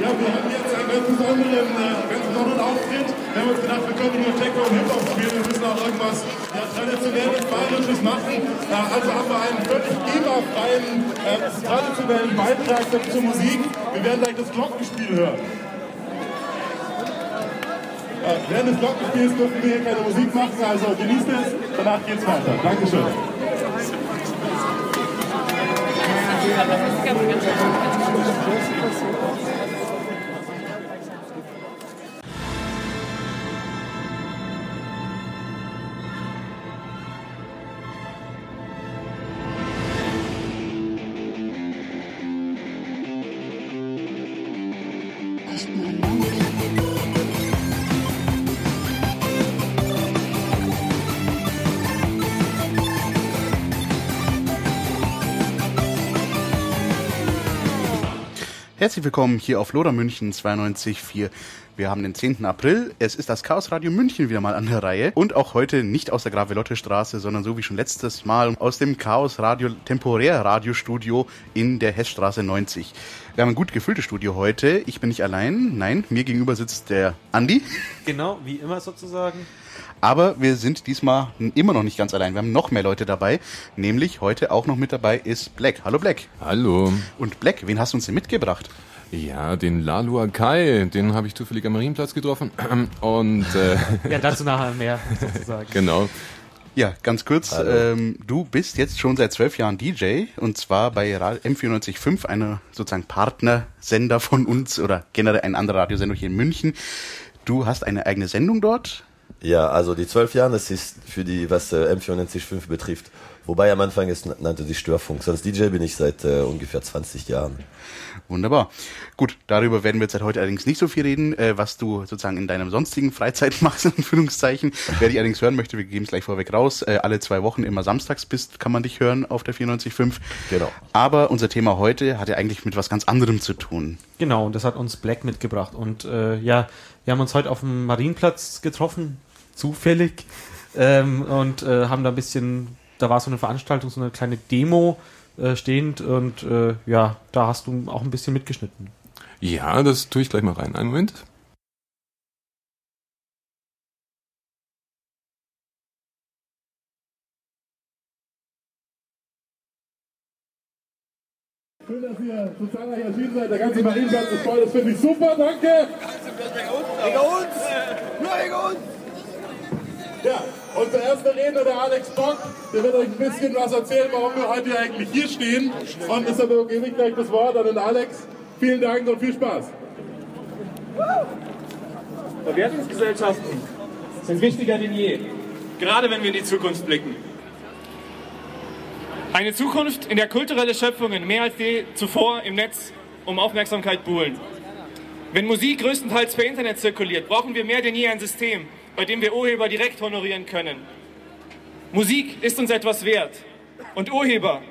Ja, wir haben jetzt einen ganz besonderen, äh, ganz besonderen Auftritt. Wir haben uns gedacht, wir können nicht nur Techno und Hip-Hop spielen, wir müssen auch irgendwas ja, traditionelles, bayerisches machen. Äh, also haben wir einen völlig GEMA-freien, äh, traditionellen Beitrag zur Musik. Wir werden gleich das Glockenspiel hören. Äh, während des Glockenspiels dürfen wir hier keine Musik machen, also genießt es, danach geht's weiter. Dankeschön. Herzlich willkommen hier auf Loder München 92.4. Wir haben den 10. April. Es ist das Chaos Radio München wieder mal an der Reihe. Und auch heute nicht aus der Gravelotte Straße, sondern so wie schon letztes Mal aus dem Chaos Radio Temporär Radiostudio in der Hessstraße 90. Wir haben ein gut gefülltes Studio heute. Ich bin nicht allein. Nein, mir gegenüber sitzt der Andi. Genau, wie immer sozusagen. Aber wir sind diesmal immer noch nicht ganz allein. Wir haben noch mehr Leute dabei. Nämlich heute auch noch mit dabei ist Black. Hallo Black. Hallo. Und Black, wen hast du uns denn mitgebracht? Ja, den Lalua Kai, den habe ich zufällig am Marienplatz getroffen. Und äh, Ja, dazu nachher mehr sozusagen. genau. Ja, ganz kurz. Ähm, du bist jetzt schon seit zwölf Jahren DJ und zwar bei Ra- M945, einer sozusagen Partnersender von uns oder generell ein anderer Radiosender hier in München. Du hast eine eigene Sendung dort. Ja, also die zwölf Jahre, das ist für die, was äh, M495 betrifft. Wobei am Anfang es nannte sich Störfunk. Sonst DJ bin ich seit äh, ungefähr 20 Jahren. Wunderbar. Gut, darüber werden wir jetzt seit heute allerdings nicht so viel reden, äh, was du sozusagen in deiner sonstigen Freizeit machst, in Anführungszeichen. Wer dich allerdings hören möchte, wir geben es gleich vorweg raus. Äh, alle zwei Wochen immer samstags bist, kann man dich hören auf der 94.5. Genau. Aber unser Thema heute hat ja eigentlich mit was ganz anderem zu tun. Genau, und das hat uns Black mitgebracht. Und äh, ja, wir haben uns heute auf dem Marienplatz getroffen, zufällig, ähm, und äh, haben da ein bisschen, da war so eine Veranstaltung, so eine kleine Demo äh, stehend und äh, ja, da hast du auch ein bisschen mitgeschnitten. Ja, das tue ich gleich mal rein. Einen Moment. Schön, dass ihr so zahlreich erschienen seid. Der ganze Marienplatz ist voll. Das finde ich super. Danke. Ja, unser erster Redner, der Alex Bock, der wird euch ein bisschen was erzählen, warum wir heute eigentlich hier stehen. Und deshalb gebe ich gleich das Wort an den Alex. Vielen Dank und viel Spaß. Verwertungsgesellschaften sind wichtiger denn je, gerade wenn wir in die Zukunft blicken. Eine Zukunft, in der kulturelle Schöpfungen mehr als je zuvor im Netz um Aufmerksamkeit buhlen. Wenn Musik größtenteils per Internet zirkuliert, brauchen wir mehr denn je ein System, bei dem wir Urheber direkt honorieren können. Musik ist uns etwas wert und Urheber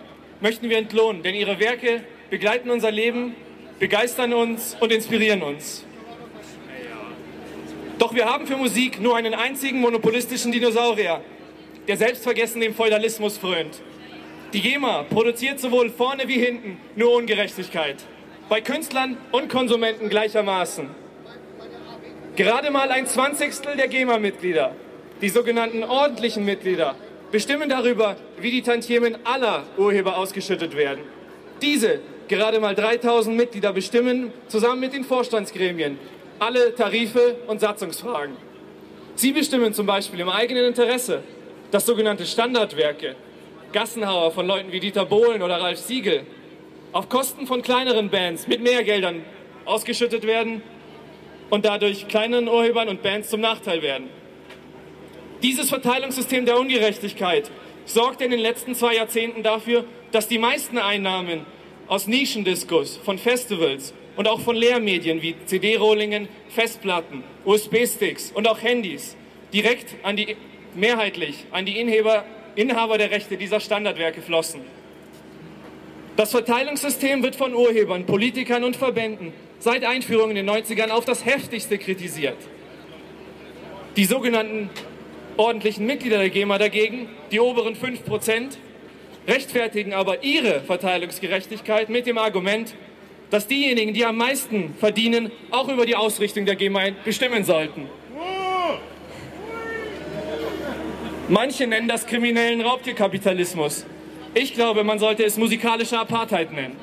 möchten wir entlohnen, denn ihre Werke begleiten unser Leben, begeistern uns und inspirieren uns. Doch wir haben für Musik nur einen einzigen monopolistischen Dinosaurier, der selbstvergessen dem Feudalismus frönt. Die GEMA produziert sowohl vorne wie hinten nur Ungerechtigkeit. Bei Künstlern und Konsumenten gleichermaßen. Gerade mal ein Zwanzigstel der GEMA-Mitglieder, die sogenannten ordentlichen Mitglieder, bestimmen darüber, wie die Tantiemen aller Urheber ausgeschüttet werden. Diese, gerade mal 3000 Mitglieder, bestimmen zusammen mit den Vorstandsgremien alle Tarife und Satzungsfragen. Sie bestimmen zum Beispiel im eigenen Interesse, dass sogenannte Standardwerke, Gassenhauer von Leuten wie Dieter Bohlen oder Ralf Siegel, auf Kosten von kleineren Bands mit mehr Geldern ausgeschüttet werden und dadurch kleinen Urhebern und Bands zum Nachteil werden. Dieses Verteilungssystem der Ungerechtigkeit sorgte in den letzten zwei Jahrzehnten dafür, dass die meisten Einnahmen aus Nischendiskus, von Festivals und auch von Lehrmedien wie CD-Rollingen, Festplatten, USB-Sticks und auch Handys direkt an die, mehrheitlich an die Inhaber, Inhaber der Rechte dieser Standardwerke flossen. Das Verteilungssystem wird von Urhebern, Politikern und Verbänden seit Einführung in den 90ern auf das heftigste kritisiert. Die sogenannten ordentlichen Mitglieder der GEMA dagegen, die oberen 5%, rechtfertigen aber ihre Verteilungsgerechtigkeit mit dem Argument, dass diejenigen, die am meisten verdienen, auch über die Ausrichtung der GEMA bestimmen sollten. Manche nennen das kriminellen Raubtierkapitalismus. Ich glaube, man sollte es musikalische Apartheid nennen.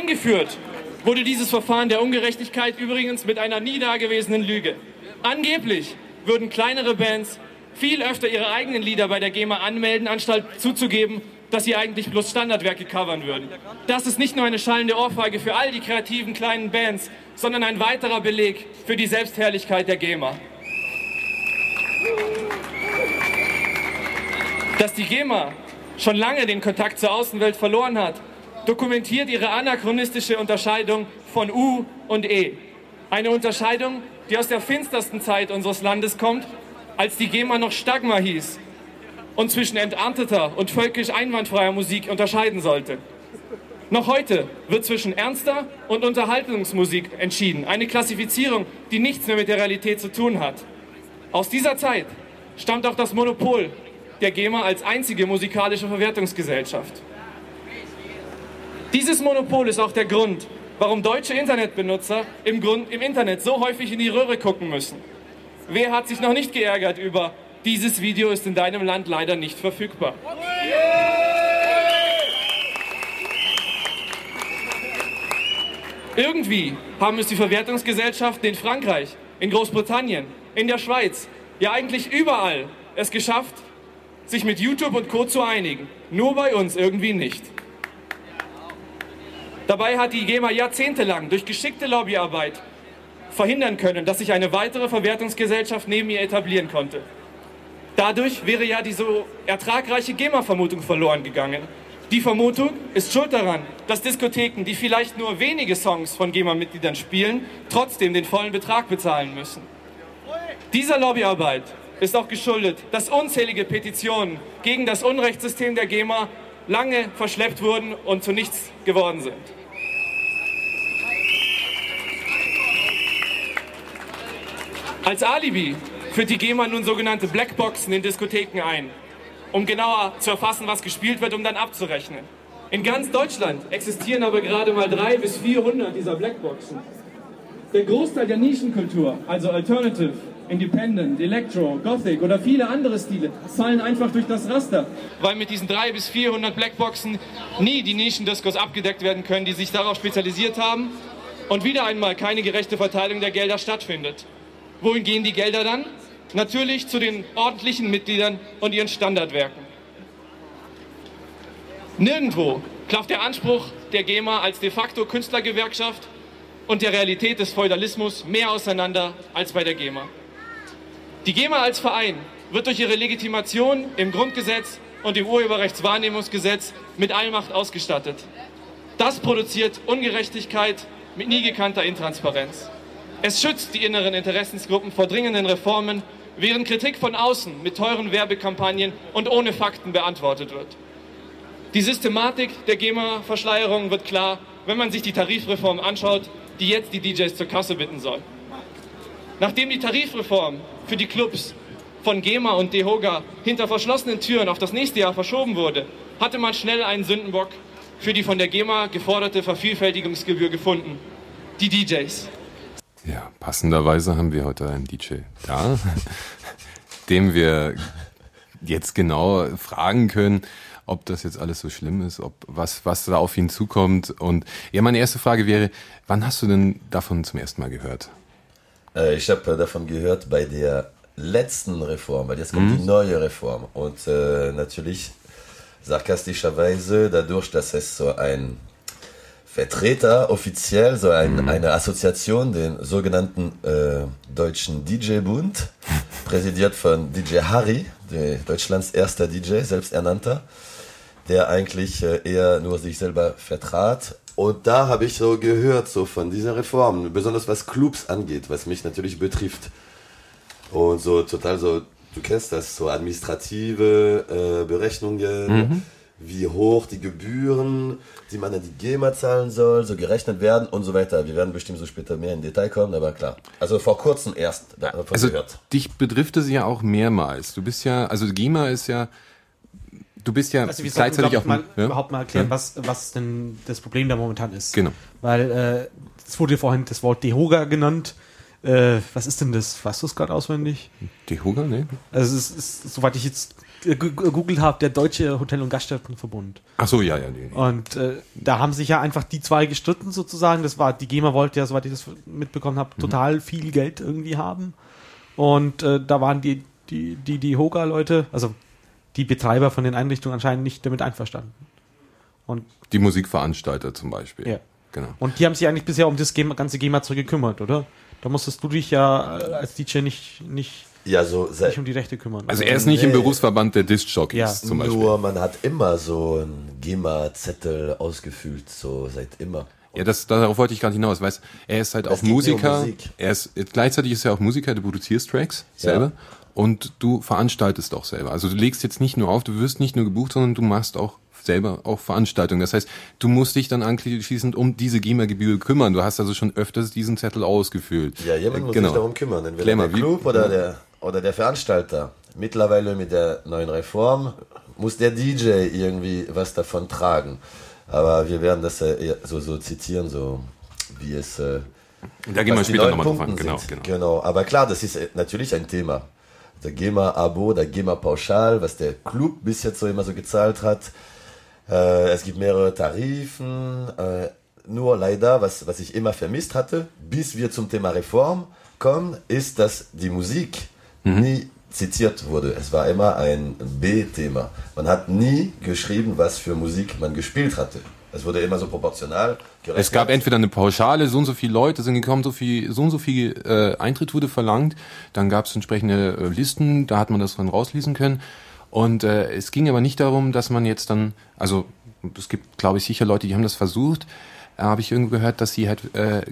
Eingeführt wurde dieses Verfahren der Ungerechtigkeit übrigens mit einer nie dagewesenen Lüge. Angeblich würden kleinere Bands viel öfter ihre eigenen Lieder bei der GEMA anmelden, anstatt zuzugeben, dass sie eigentlich bloß Standardwerke covern würden. Das ist nicht nur eine schallende Ohrfeige für all die kreativen kleinen Bands, sondern ein weiterer Beleg für die Selbstherrlichkeit der GEMA. Dass die GEMA schon lange den Kontakt zur Außenwelt verloren hat, dokumentiert ihre anachronistische Unterscheidung von U und E. Eine Unterscheidung, die aus der finstersten Zeit unseres Landes kommt, als die GEMA noch Stagma hieß und zwischen enternteter und völkisch einwandfreier Musik unterscheiden sollte. Noch heute wird zwischen ernster und Unterhaltungsmusik entschieden. Eine Klassifizierung, die nichts mehr mit der Realität zu tun hat. Aus dieser Zeit stammt auch das Monopol der GEMA als einzige musikalische Verwertungsgesellschaft. Dieses Monopol ist auch der Grund, warum deutsche Internetbenutzer im, Grund, im Internet so häufig in die Röhre gucken müssen. Wer hat sich noch nicht geärgert über dieses Video ist in deinem Land leider nicht verfügbar? Irgendwie haben es die Verwertungsgesellschaften in Frankreich, in Großbritannien, in der Schweiz, ja eigentlich überall es geschafft, sich mit YouTube und Co. zu einigen. Nur bei uns irgendwie nicht. Dabei hat die GEMA jahrzehntelang durch geschickte Lobbyarbeit verhindern können, dass sich eine weitere Verwertungsgesellschaft neben ihr etablieren konnte. Dadurch wäre ja die so ertragreiche GEMA-Vermutung verloren gegangen. Die Vermutung ist schuld daran, dass Diskotheken, die vielleicht nur wenige Songs von GEMA-Mitgliedern spielen, trotzdem den vollen Betrag bezahlen müssen. Dieser Lobbyarbeit ist auch geschuldet, dass unzählige Petitionen gegen das Unrechtssystem der GEMA lange verschleppt wurden und zu nichts geworden sind. Als Alibi führt die GEMA nun sogenannte Blackboxen in Diskotheken ein, um genauer zu erfassen, was gespielt wird, um dann abzurechnen. In ganz Deutschland existieren aber gerade mal 300 bis 400 dieser Blackboxen. Der Großteil der Nischenkultur, also Alternative, Independent, Electro, Gothic oder viele andere Stile fallen einfach durch das Raster. Weil mit diesen 300 bis 400 Blackboxen nie die Nischendiskos abgedeckt werden können, die sich darauf spezialisiert haben und wieder einmal keine gerechte Verteilung der Gelder stattfindet. Wohin gehen die Gelder dann? Natürlich zu den ordentlichen Mitgliedern und ihren Standardwerken. Nirgendwo klafft der Anspruch der GEMA als de facto Künstlergewerkschaft und der Realität des Feudalismus mehr auseinander als bei der GEMA. Die GEMA als Verein wird durch ihre Legitimation im Grundgesetz und im Urheberrechtswahrnehmungsgesetz mit Allmacht ausgestattet. Das produziert Ungerechtigkeit mit nie gekannter Intransparenz. Es schützt die inneren Interessensgruppen vor dringenden Reformen, während Kritik von außen mit teuren Werbekampagnen und ohne Fakten beantwortet wird. Die Systematik der GEMA-Verschleierung wird klar, wenn man sich die Tarifreform anschaut, die jetzt die DJs zur Kasse bitten soll. Nachdem die Tarifreform für die Clubs von GEMA und DEHOGA hinter verschlossenen Türen auf das nächste Jahr verschoben wurde, hatte man schnell einen Sündenbock für die von der GEMA geforderte Vervielfältigungsgebühr gefunden. Die DJs. Ja, passenderweise haben wir heute einen DJ da, dem wir jetzt genau fragen können, ob das jetzt alles so schlimm ist, ob was, was da auf ihn zukommt. Und ja, meine erste Frage wäre, wann hast du denn davon zum ersten Mal gehört? Äh, ich habe davon gehört bei der letzten Reform, weil jetzt kommt mhm. die neue Reform. Und äh, natürlich sarkastischerweise dadurch, dass es so ein Vertreter offiziell, so ein, mhm. eine Assoziation, den sogenannten äh, Deutschen DJ-Bund, präsidiert von DJ Harry, Deutschlands erster DJ, selbsternannter, der eigentlich äh, eher nur sich selber vertrat. Und da habe ich so gehört, so von dieser Reform, besonders was Clubs angeht, was mich natürlich betrifft. Und so total so, du kennst das, so administrative äh, Berechnungen. Mhm wie hoch die Gebühren, die man an die GEMA zahlen soll, so gerechnet werden und so weiter. Wir werden bestimmt so später mehr in Detail kommen, aber klar. Also vor kurzem erst davon also gehört. Dich betrifft es ja auch mehrmals. Du bist ja, also GEMA ist ja du bist ja Also wir sollten, gleichzeitig glaub auch mal, ja? überhaupt mal erklären, Ja. was, was denn das Problem da momentan ist. Genau. Weil äh, es wurde vorhin das Wort Dehoga genannt. Äh, was ist denn das? Weißt du es gerade auswendig? Die Huger, ne? Also es ist, soweit ich jetzt äh, gegoogelt habe, der Deutsche Hotel- und Gaststättenverbund. Ach so, ja, ja. Die, Und äh, da haben sich ja einfach die zwei gestritten sozusagen. Das war, die GEMA wollte ja, soweit ich das mitbekommen habe, Mhm. total viel Geld irgendwie haben. Und äh, da waren die, die, die, die Hoga-Leute, also die Betreiber von den Einrichtungen anscheinend nicht damit einverstanden. Und, die Musikveranstalter zum Beispiel. Ja. Genau. und die haben sich eigentlich bisher um das GEMA, ganze GEMA-Zeug gekümmert, oder? Da musstest du dich ja äh, als DJ nicht, nicht, Ja, so nicht um die Rechte kümmern. Also er ist nicht im Nee. Berufsverband der Disc-Jockeys Ja. zum Beispiel. nur man hat immer so einen GEMA-Zettel ausgefüllt, so seit immer. Ja, das, darauf wollte ich gerade hinaus. Weißt, er ist halt auch nicht um Musiker. Musik. er ist, gleichzeitig ist er auch Musiker, du produzierst Tracks selber. Und du veranstaltest auch selber. Also du legst jetzt nicht nur auf, du wirst nicht nur gebucht, sondern du machst auch selber auch Veranstaltungen. Das heißt, du musst dich dann anschließend um diese GEMA-Gebühr kümmern. Du hast also schon öfters diesen Zettel ausgefüllt. Ja, jemand Äh, muss sich darum kümmern, entweder mal, der wie- Club oder der, oder der Veranstalter. Mittlerweile mit der neuen Reform muss der DJ irgendwie was davon tragen. Aber wir werden das äh, so, so zitieren, so wie es äh, Da gehen wir später nochmal drauf an. Genau, genau. genau. Aber klar, das ist natürlich ein Thema. Der GEMA-Abo, der GEMA-Pauschal, was der Club bis jetzt so immer so gezahlt hat. Äh, es gibt mehrere Tarifen. Äh, nur leider, was, was ich immer vermisst hatte, bis wir zum Thema Reform kommen, ist, dass die Musik nie zitiert wurde. Es war immer ein B-Thema. Man hat nie geschrieben, was für Musik man gespielt hatte. Es wurde immer so proportional gerechnet. Es gab entweder eine Pauschale, so und so viele Leute sind gekommen, so viel, so und so viel äh, Eintritt wurde verlangt. Dann gab es entsprechende äh, Listen, da hat man das dann rauslesen können. Und äh, es ging aber nicht darum, dass man jetzt dann, also es gibt, glaube ich, sicher Leute, die haben das versucht. Da habe ich irgendwo gehört, dass sie halt äh,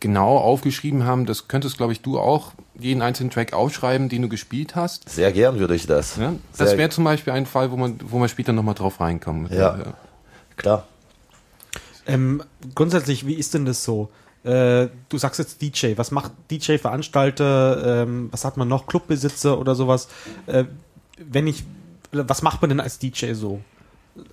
genau aufgeschrieben haben, das könntest, glaube ich, du auch jeden einzelnen Track aufschreiben, den du gespielt hast. Sehr gern würde ich das. Ja? Das wäre zum Beispiel ein Fall, wo man, wo man später nochmal drauf reinkommen. Ja. Klar. Ähm, grundsätzlich, wie ist denn das so? Äh, du sagst jetzt DJ, was macht DJ, Veranstalter, ähm, was hat man noch, Clubbesitzer oder sowas? Äh, wenn ich, was macht man denn als DJ so?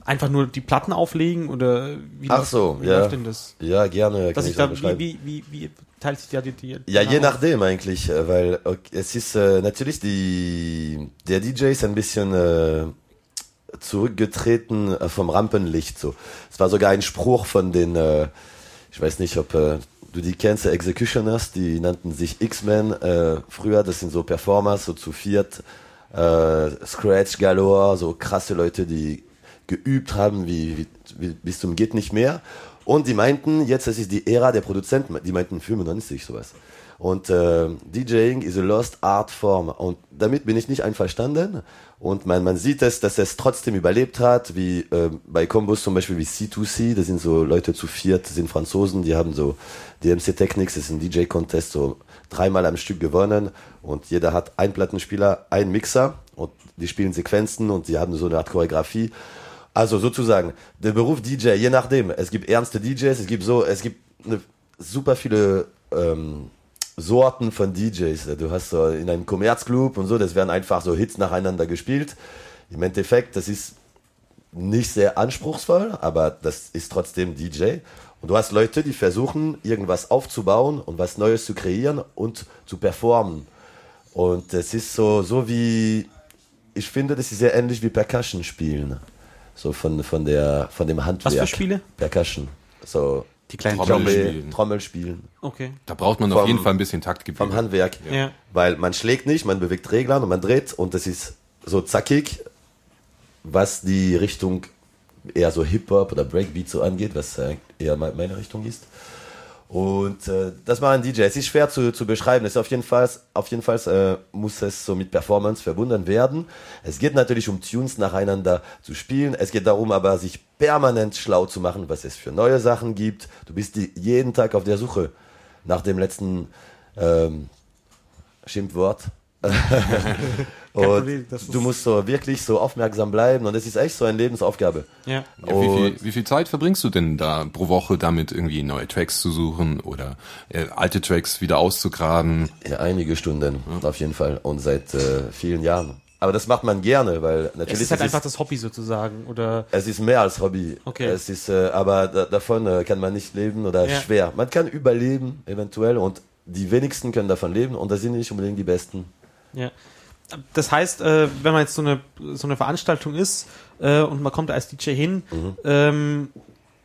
Einfach nur die Platten auflegen oder wie, Ach läuft- so, wie ja. läuft denn das? Ja, gerne. Dass ich ich da, wie, wie, wie, teilt sich da die, die Ja, je nachdem eigentlich, äh, weil okay, es ist äh, natürlich die der DJ ist ein bisschen äh, zurückgetreten äh, vom Rampenlicht so. Es war sogar ein Spruch von den äh, ich weiß nicht, ob äh, du die kennst, Executioners, die nannten sich X-Men früher, das sind so Performers, so zu viert, Scratch Galore, so krasse Leute, die geübt haben, wie, wie bis zum geht nicht mehr. Und die meinten, jetzt das ist die Ära der Produzenten, die meinten 95 sowas. Und äh, DJing is a lost art form. Und damit bin ich nicht einverstanden. Und man, man sieht es, dass es trotzdem überlebt hat, wie äh, bei Combos zum Beispiel wie C2C, das sind so Leute zu viert, sind Franzosen, die haben so DMC Technics, das ist ein DJ-Contest, so dreimal am Stück gewonnen. Und jeder hat einen Plattenspieler, einen Mixer und die spielen Sequenzen und die haben so eine Art Choreografie. Also sozusagen, der Beruf DJ, je nachdem. Es gibt ernste DJs, es gibt so, es gibt eine, super viele ähm, Sorten von DJs. Du hast so in einem Kommerzclub und so, das werden einfach so Hits nacheinander gespielt. Im Endeffekt, das ist nicht sehr anspruchsvoll, aber das ist trotzdem DJ. Und du hast Leute, die versuchen, irgendwas aufzubauen und was Neues zu kreieren und zu performen. Und es ist so, so wie, ich finde, das ist sehr ähnlich wie Percussion spielen. So von, von der, von dem Handwerk. Was für Spiele? Percussion. So, Die kleinen Trommel Trommel, spielen. Trommel spielen. Okay. Da braucht man auf Vom- jeden Fall ein bisschen Taktgefühl. Vom Handwerk. Ja. Weil man schlägt nicht, man bewegt Reglern und man dreht und das ist so zackig, was die Richtung eher so Hip-Hop oder Breakbeat so angeht, was eher me- meine Richtung ist. Und äh, das war ein DJ. Es ist schwer zu, zu beschreiben. Es ist auf jeden Fall, auf jeden Fall äh, muss es so mit Performance verbunden werden. Es geht natürlich um Tunes nacheinander zu spielen. Es geht darum, aber sich permanent schlau zu machen, was es für neue Sachen gibt. Du bist die, jeden Tag auf der Suche nach dem letzten ähm, Schimpfwort. und Problem, ist- du musst so wirklich so aufmerksam bleiben und es ist echt so eine Lebensaufgabe. Ja. Ja, wie, viel, wie viel Zeit verbringst du denn da pro Woche damit, irgendwie neue Tracks zu suchen oder äh, alte Tracks wieder auszugraben? Ja, einige Stunden, auf jeden Fall. Und seit äh, vielen Jahren. Aber das macht man gerne, weil natürlich Es ist halt es einfach das Hobby sozusagen, oder? es ist mehr als Hobby. Okay. Es ist, äh, aber da, davon äh, kann man nicht leben oder Ja. schwer. Man kann überleben eventuell und die wenigsten können davon leben und das sind nicht unbedingt die Besten. Ja. Das heißt, äh, wenn man jetzt so eine, so eine Veranstaltung ist äh, und man kommt da als DJ hin, Mhm. ähm,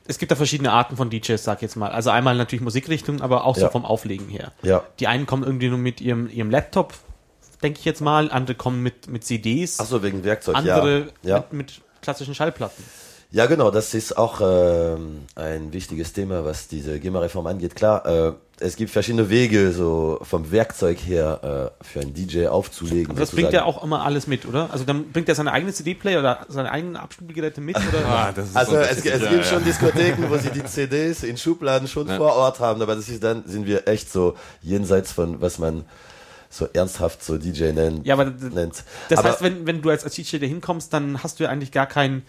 es gibt da verschiedene Arten von DJs, sag ich jetzt mal. Also einmal natürlich Musikrichtung, aber auch so Ja. vom Auflegen her. Ja. Die einen kommen irgendwie nur mit ihrem, ihrem Laptop, denke ich jetzt mal, andere kommen mit, mit CDs, Ach so, wegen Werkzeug, andere ja. Ja. Mit, mit klassischen Schallplatten. Ja, genau, das ist auch ähm, ein wichtiges Thema, was diese GEMA-Reform angeht. Klar, äh, es gibt verschiedene Wege, so vom Werkzeug her äh, für einen DJ aufzulegen. Aber das sozusagen. bringt er auch immer alles mit, oder? Also dann bringt er seine eigene CD-Player oder seine eigenen Abspielgeräte mit, oder? Ah, das ist Also es, es Ja, gibt ja. schon Diskotheken, wo sie die CDs in Schubladen schon Ja. vor Ort haben, aber das ist dann sind wir echt so jenseits von was man so ernsthaft so DJ nennt. Ja, aber nennt. Das aber, heißt, wenn, wenn du als, DJ da hinkommst, dann hast du ja eigentlich gar kein,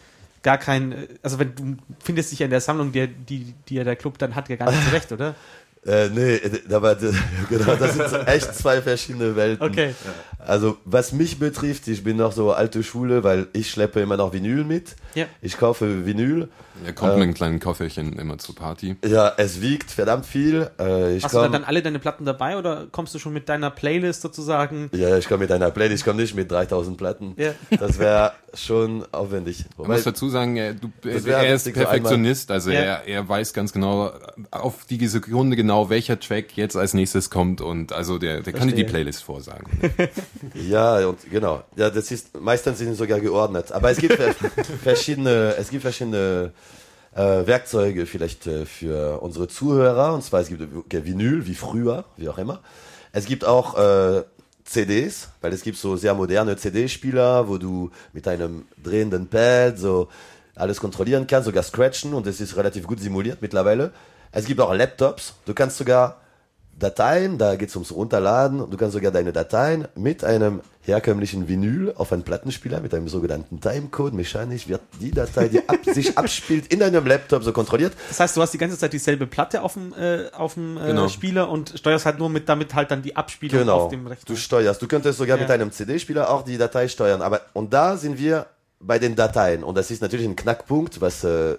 gar kein, äh, also wenn du findest dich ja in der Sammlung, die, die, die ja der Club dann hat, ja gar nicht zurecht, oder? Äh, nee, äh, aber genau, das sind echt zwei verschiedene Welten. Okay. Also was mich betrifft, ich bin noch so alte Schule, weil ich schleppe immer noch Vinyl mit. Ja. Ich kaufe Vinyl. Er kommt mit einem kleinen Kofferchen immer zur Party. Ja, es wiegt verdammt viel. Äh, ich Hast du dann, komm, alle deine Platten dabei oder kommst du schon mit deiner Playlist sozusagen? ja, ich komme mit einer Playlist, ich komme nicht mit 3000 Platten. Ja. Das wäre schon aufwendig. Man Wobei, muss dazu sagen, er, du, er ist Perfektionist, also Ja. er, er weiß ganz genau, auf die Sekunde genau, welcher Track jetzt als nächstes kommt und also der, der kann dir die. Playlist vorsagen. Ja, und genau. Ja, das ist meistens sind sie sogar geordnet. Aber es gibt ver- verschiedene, es gibt verschiedene äh, Werkzeuge vielleicht äh, für unsere Zuhörer. Und zwar es gibt okay, Vinyl, wie früher, wie auch immer. Es gibt auch äh, CDs, weil es gibt so sehr moderne CD-Spieler, wo du mit einem drehenden Pad so alles kontrollieren kannst, sogar scratchen und es ist relativ gut simuliert mittlerweile. Es gibt auch Laptops. Du kannst sogar Dateien, da geht es ums Runterladen. Du kannst sogar deine Dateien mit einem herkömmlichen Vinyl auf einen Plattenspieler mit einem sogenannten Timecode. Mechanisch wird die Datei, die ab, sich abspielt, in deinem Laptop so kontrolliert. Das heißt, du hast die ganze Zeit dieselbe Platte auf dem, äh, auf dem äh, Genau. Spieler und steuerst halt nur mit damit halt dann die Abspielung Genau. auf dem Rechner. Du steuerst. Du könntest sogar Ja. mit einem CD-Spieler auch die Datei steuern. Aber und da sind wir bei den Dateien. Und das ist natürlich ein Knackpunkt, was äh,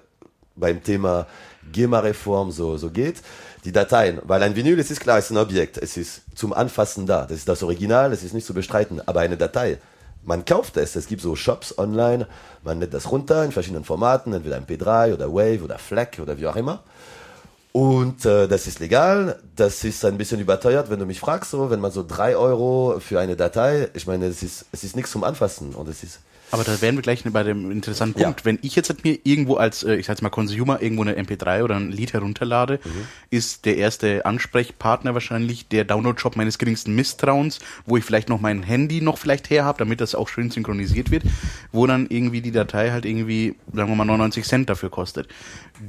beim Thema GEMA-Reform so, so geht. Die Dateien, weil ein Vinyl, es ist klar, es ist ein Objekt, es ist zum Anfassen da. Das ist das Original, es ist nicht zu bestreiten. Aber eine Datei, man kauft es. Es gibt so Shops online, man lädt das runter in verschiedenen Formaten, entweder MP3 oder Wave oder FLAC oder wie auch immer. Und äh, das ist legal, das ist ein bisschen überteuert, wenn du mich fragst, so, wenn man so drei Euro für eine Datei, ich meine, es ist, es ist nichts zum Anfassen und es ist, Aber da wären wir gleich bei dem interessanten Ja. Punkt. Wenn ich jetzt mir irgendwo als, äh, ich sag jetzt mal Consumer, irgendwo eine MP3 oder ein Lied herunterlade, Mhm. ist der erste Ansprechpartner wahrscheinlich der Download-Shop meines geringsten Misstrauens, wo ich vielleicht noch mein Handy noch vielleicht her habe, damit das auch schön synchronisiert wird, wo dann irgendwie die Datei halt irgendwie, sagen wir mal, 99 Cent dafür kostet.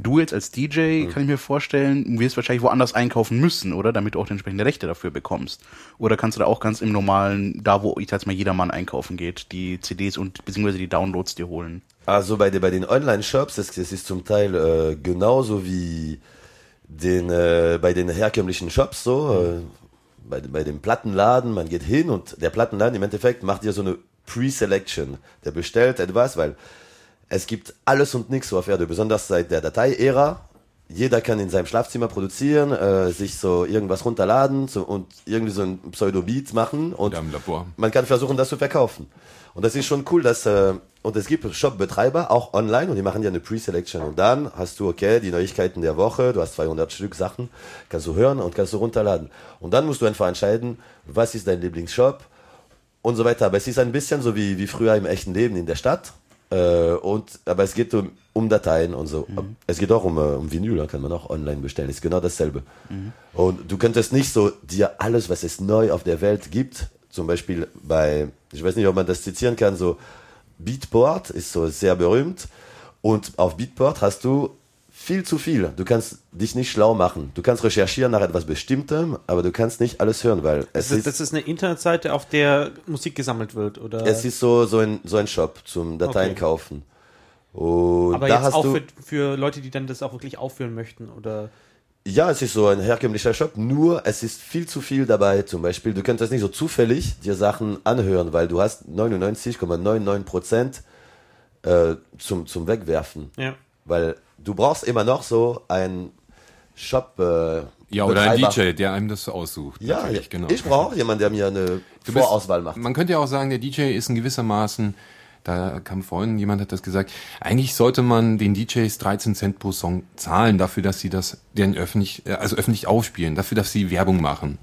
Du jetzt als DJ, Mhm. kann ich mir vorstellen, wirst wahrscheinlich woanders einkaufen müssen, oder? Damit du auch entsprechende Rechte dafür bekommst. Oder kannst du da auch ganz im normalen, da wo ich sag jetzt mal jedermann einkaufen geht, die CDs und beziehungsweise die Downloads dir holen? also bei, den- bei den Online-Shops, es, es ist zum Teil äh, genauso wie den, äh, bei den herkömmlichen Shops so, äh, bei, bei dem Plattenladen, man geht hin und der Plattenladen im Endeffekt macht dir so eine Pre-Selection. Der bestellt etwas, weil es gibt alles und nichts auf Erde, besonders seit der Datei-Ära. Jeder kann in seinem Schlafzimmer produzieren, äh, sich so irgendwas runterladen so, und irgendwie so ein Pseudo-Beat machen und man kann versuchen, das zu verkaufen. Und das ist schon cool, dass, äh, und es gibt Shop-Betreiber, auch online, und die machen ja eine Pre-Selection. Und dann hast du, okay, die Neuigkeiten der Woche, du hast 200 Stück Sachen, kannst du hören und kannst du runterladen. Und dann musst du einfach entscheiden, was ist dein Lieblingsshop und so weiter. Aber es ist ein bisschen so wie, wie früher im echten Leben in der Stadt. Äh, und, aber es geht um, um Dateien und so. Es geht auch um, äh, um Vinyl, kann man auch online bestellen. Ist genau dasselbe. Und du könntest nicht so dir alles, was es neu auf der Welt gibt, zum Beispiel bei, ich weiß nicht, ob man das zitieren kann, so Beatport ist so sehr berühmt. Und auf Beatport hast du viel zu viel. Du kannst dich nicht schlau machen. Du kannst recherchieren nach etwas Bestimmtem, aber du kannst nicht alles hören, weil es Das ist, ist, das ist eine Internetseite, auf der Musik gesammelt wird, oder? es ist so, so, ein, so ein Shop zum Dateien Okay. kaufen. Und aber da jetzt hast auch du, für, für Leute, die dann das auch wirklich aufführen möchten, oder? Ja, es ist so ein herkömmlicher Shop, nur es ist viel zu viel dabei. Zum Beispiel, du könntest nicht so zufällig dir Sachen anhören, weil du hast 99,99 Prozent äh, zum, zum Wegwerfen. Ja. Weil du brauchst immer noch so ein Shop. Äh, Ja, oder ein. DJ, der einem das aussucht. Ja, genau. ich brauche jemanden, der mir eine Du bist- Vorauswahl macht. Man könnte ja auch sagen, der DJ ist in gewissermaßen, da kam vorhin jemand hat das gesagt, eigentlich sollte man den DJs 13 Cent pro Song zahlen dafür, dass sie das den öffentlich, äh, also öffentlich aufspielen, dafür, dass sie Werbung machen.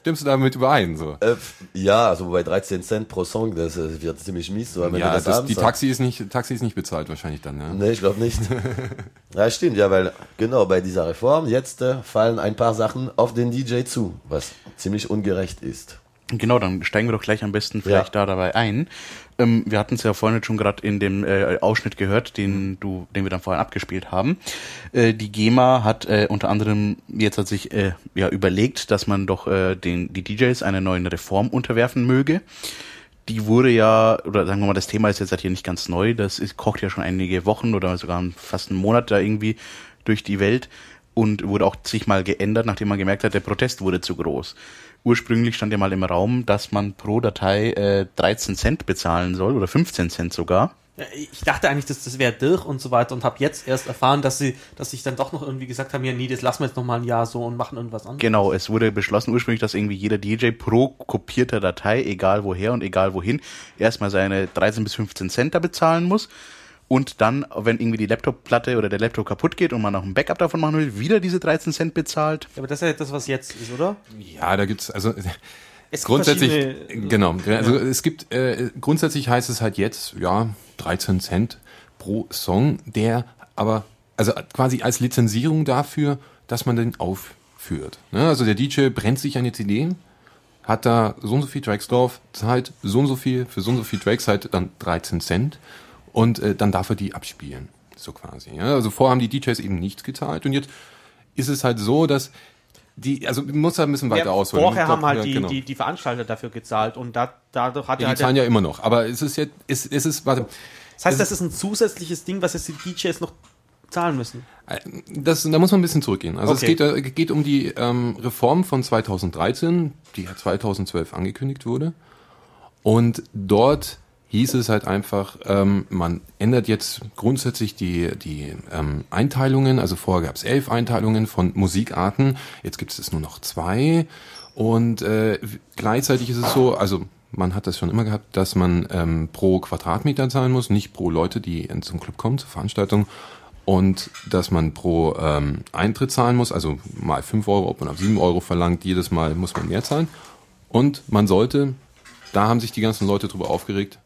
Stimmst du damit überein? So? Äh, ja, also bei 13 Cent pro Song, das äh, wird ziemlich mies. So Ja, das, Abends. die Taxi ist nicht, Taxi ist nicht bezahlt wahrscheinlich dann, ja. Nee, ich glaube nicht. ja, stimmt, ja, weil genau bei dieser Reform jetzt äh, fallen ein paar Sachen auf den DJ zu, was ziemlich ungerecht ist. Genau, dann steigen wir doch gleich am besten vielleicht Ja. da dabei ein. Ähm, wir hatten es ja vorhin schon gerade in dem äh, Ausschnitt gehört, den du, den wir dann vorhin abgespielt haben. Äh, die GEMA hat äh, unter anderem jetzt hat sich äh, ja überlegt, dass man doch äh, den die DJs einer neuen Reform unterwerfen möge. Die wurde ja, oder sagen wir mal, das Thema ist jetzt halt hier nicht ganz neu. Das ist, kocht ja schon einige Wochen oder sogar fast einen Monat da irgendwie durch die Welt und wurde auch zigmal geändert, nachdem man gemerkt hat, der Protest wurde zu groß. Ursprünglich stand ja mal im Raum, dass man pro Datei äh, 13 Cent bezahlen soll oder 15 Cent sogar. Ich dachte eigentlich, dass das wäre durch und so weiter und habe jetzt erst erfahren, dass sie, dass sich dann doch noch irgendwie gesagt haben, ja nee, das lassen wir jetzt noch mal ein Jahr so und machen irgendwas anderes. Genau, es wurde beschlossen ursprünglich, dass irgendwie jeder DJ pro kopierter Datei, egal woher und egal wohin, erstmal seine 13 bis 15 Cent da bezahlen muss. Und dann, wenn irgendwie die Laptop-Platte oder der Laptop kaputt geht und man noch ein Backup davon machen will, wieder diese 13 Cent bezahlt. Ja, aber das ist ja das, was jetzt ist, oder? Ja, da gibt's also Es gibt grundsätzlich genau. Also es gibt äh, grundsätzlich heißt es halt jetzt ja 13 Cent pro Song, der aber also quasi als Lizenzierung dafür, dass man den aufführt. Ne? Also der DJ brennt sich eine CD, hat da so und so viel Tracks drauf, zahlt so und so viel für so und so viel Tracks halt dann 13 Cent und äh, dann darf er die abspielen, so quasi. Ja? Also vorher haben die DJs eben nichts gezahlt und jetzt ist es halt so, dass die, also muss da ein bisschen weiter Ja, ausholen. vorher haben halt ja, die, genau. die, die Veranstalter dafür gezahlt und da, dadurch hat Ja, er die halt zahlen ja immer noch. Aber es ist jetzt, es, es ist, warte, Das heißt, das ist ein zusätzliches Ding, was jetzt die DJs noch zahlen müssen. das, da muss man ein bisschen zurückgehen. Also Okay. es geht, äh, geht um die ähm, Reform von 2013, die ja 2012 angekündigt wurde. Und dort hieß es halt einfach, ähm, man ändert jetzt grundsätzlich die, die ähm, Einteilungen. Also vorher gab es elf Einteilungen von Musikarten, jetzt gibt es nur noch zwei. Und äh, gleichzeitig ist es so, also man hat das schon immer gehabt, dass man ähm, pro Quadratmeter zahlen muss, nicht pro Leute, die in, zum Club kommen, zur Veranstaltung. Und dass man pro ähm, Eintritt zahlen muss, also mal 5 Euro, ob man auf 7 Euro verlangt, jedes Mal muss man mehr zahlen. Und man sollte, da haben sich die ganzen Leute drüber aufgeregt,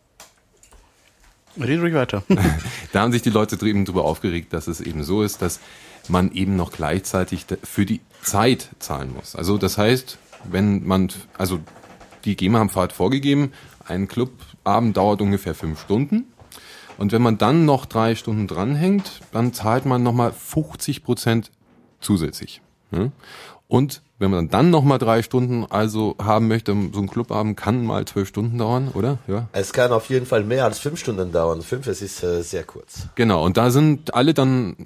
Red ruhig weiter. da haben sich die Leute eben drüber aufgeregt, dass es eben so ist, dass man eben noch gleichzeitig für die Zeit zahlen muss. Also das heißt, wenn man, also die GEMA haben halt vorgegeben, ein Clubabend dauert ungefähr fünf Stunden. Und wenn man dann noch drei Stunden dranhängt, dann zahlt man nochmal 50 Prozent zusätzlich. Ja? Und wenn man dann nochmal drei Stunden also haben möchte, so ein Clubabend kann mal zwölf Stunden dauern, oder? Ja. Es kann auf jeden Fall mehr als fünf Stunden dauern. Fünf, es ist äh, sehr kurz. Genau, und da sind alle dann